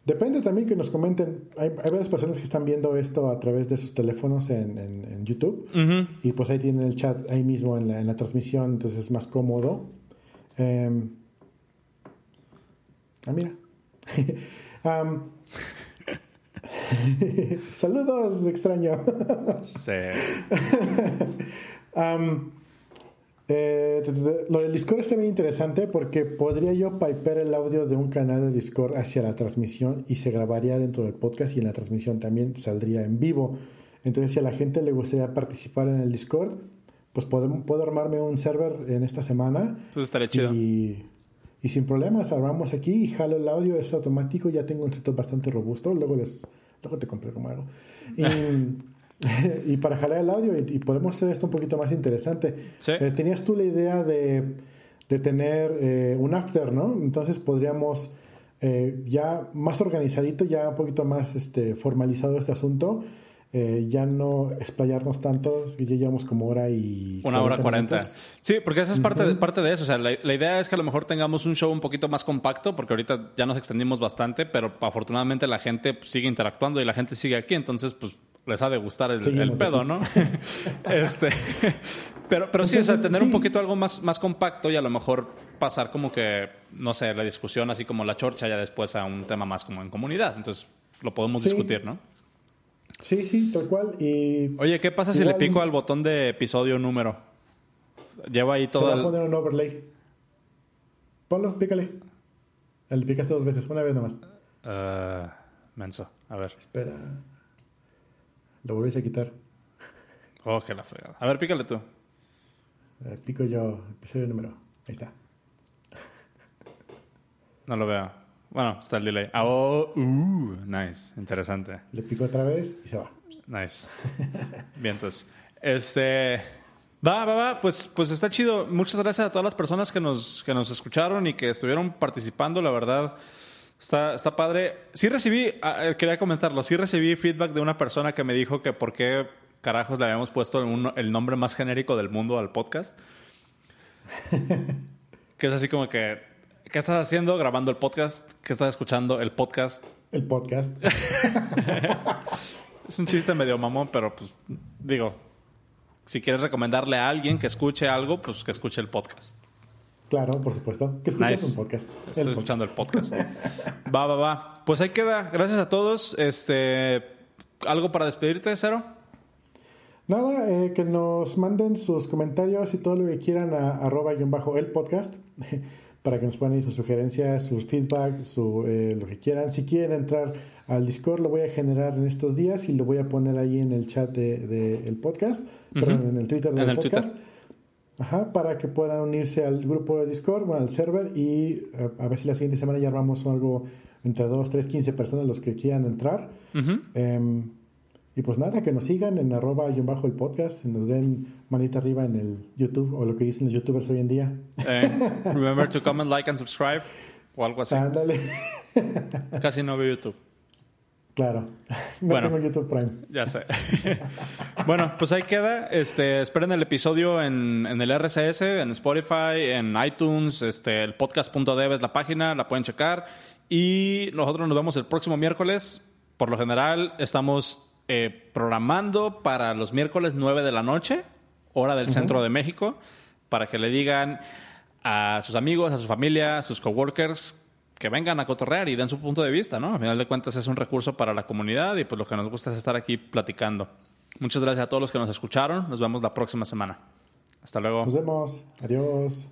Depende también que nos comenten. Hay, hay, varias personas que están viendo esto a través de sus teléfonos en, en, YouTube. Y pues ahí tienen el chat ahí mismo en la, en la transmisión, entonces es más cómodo. Em, ah, mira. Saludos, extraño. sí. Eh, lo del Discord está bien interesante porque podría yo pipear el audio de un canal de Discord hacia la transmisión y se grabaría dentro del podcast y en la transmisión también saldría en vivo. Entonces, si a la gente le gustaría participar en el Discord, pues puedo, puedo armarme un server en esta semana. Pues estaría chido. Y, y, sin problemas, armamos aquí y jalo el audio, es automático. Ya tengo un setup bastante robusto. Luego, les, luego te compré como algo. Y. y para jalar el audio y, podemos hacer esto un poquito más interesante. Eh, tenías tú la idea de, de tener eh, un after, ¿no? Entonces podríamos eh, ya más organizadito, ya un poquito más este, formalizado este asunto. ya no explayarnos tanto, ya llevamos como hora y... Una hora cuarenta. Sí, porque esa es parte, de, parte de eso. O sea, la, la, idea es que a lo mejor tengamos un show un poquito más compacto, porque ahorita ya nos extendimos bastante, pero afortunadamente la gente pues, sigue interactuando y la gente sigue aquí, entonces pues les ha de gustar el, pedo, ¿no? este, pero, pero sí, o sea, tener un poquito algo más, más compacto y a lo mejor pasar como que, no sé, la discusión así como la chorcha ya después a un tema más como en comunidad. Entonces, lo podemos discutir, ¿no? Sí, sí, tal cual. Y Oye, ¿qué pasa si le pico al botón de episodio número? Lleva ahí todo. Se va a poner un overlay. Ponlo, pícale. Le picaste dos veces, una vez nomás. Uh, menso, a ver. Espera. Lo volvéis a quitar. Oh, que la fregada. A ver, pícale tú. Eh, pico yo, episodio número. Ahí está. No lo veo. Bueno, está el delay. Ah, oh, uh, nice. Interesante. Le pico otra vez y se va. Nice. Bien, entonces. Este. Va, va, va. Pues, pues está chido. Muchas gracias a todas las personas que nos, que nos escucharon y que estuvieron participando. La verdad. Está, está padre. Sí recibí, quería comentarlo, sí recibí feedback de una persona que me dijo que por qué carajos le habíamos puesto el nombre más genérico del mundo al podcast. que es así como que, ¿qué estás haciendo grabando el podcast? ¿Qué estás escuchando? El podcast. El podcast. es un chiste medio mamón, pero pues digo, si quieres recomendarle a alguien que escuche algo, pues que escuche el podcast. Claro, por supuesto. Que escuchas un podcast. Estoy escuchando el podcast. va, va, va. Pues ahí queda. Gracias a todos. Este, ¿Algo para despedirte, Cero? Nada, eh, que nos manden sus comentarios y todo lo que quieran a arroba y bajo el podcast para que nos puedan ir sus sugerencias, sus feedback, su, eh, lo que quieran. Si quieren entrar al Discord, lo voy a generar en estos días y lo voy a poner ahí en el chat del de, podcast, perdón, en el Twitter del podcast. Ajá, para que puedan unirse al grupo de Discord, o al server y eh, a ver si la siguiente semana ya armamos algo entre 2, 3, 15 personas los que quieran entrar. Em, y pues nada, que nos sigan en arroba y bajo el podcast, nos den manita arriba en el YouTube o lo que dicen los youtubers hoy en día. Eh, remember to comment, like and subscribe o algo así. Ándale. Casi no veo YouTube. Claro. No bueno, tengo YouTube Prime. Ya sé. bueno, pues ahí queda. Este, esperen el episodio en, en, el RSS, en Spotify, en iTunes. Este, el podcast.dev es la página, la pueden checar. Y nosotros nos vemos el próximo miércoles. Por lo general, estamos eh, programando para los miércoles 9 de la noche, hora del centro de México, para que le digan a sus amigos, a su familia, a sus coworkers que vengan a cotorrear y den su punto de vista, ¿no? A final de cuentas es un recurso para la comunidad y pues lo que nos gusta es estar aquí platicando. Muchas gracias a todos los que nos escucharon. Nos vemos la próxima semana. Hasta luego. Nos vemos. Adiós.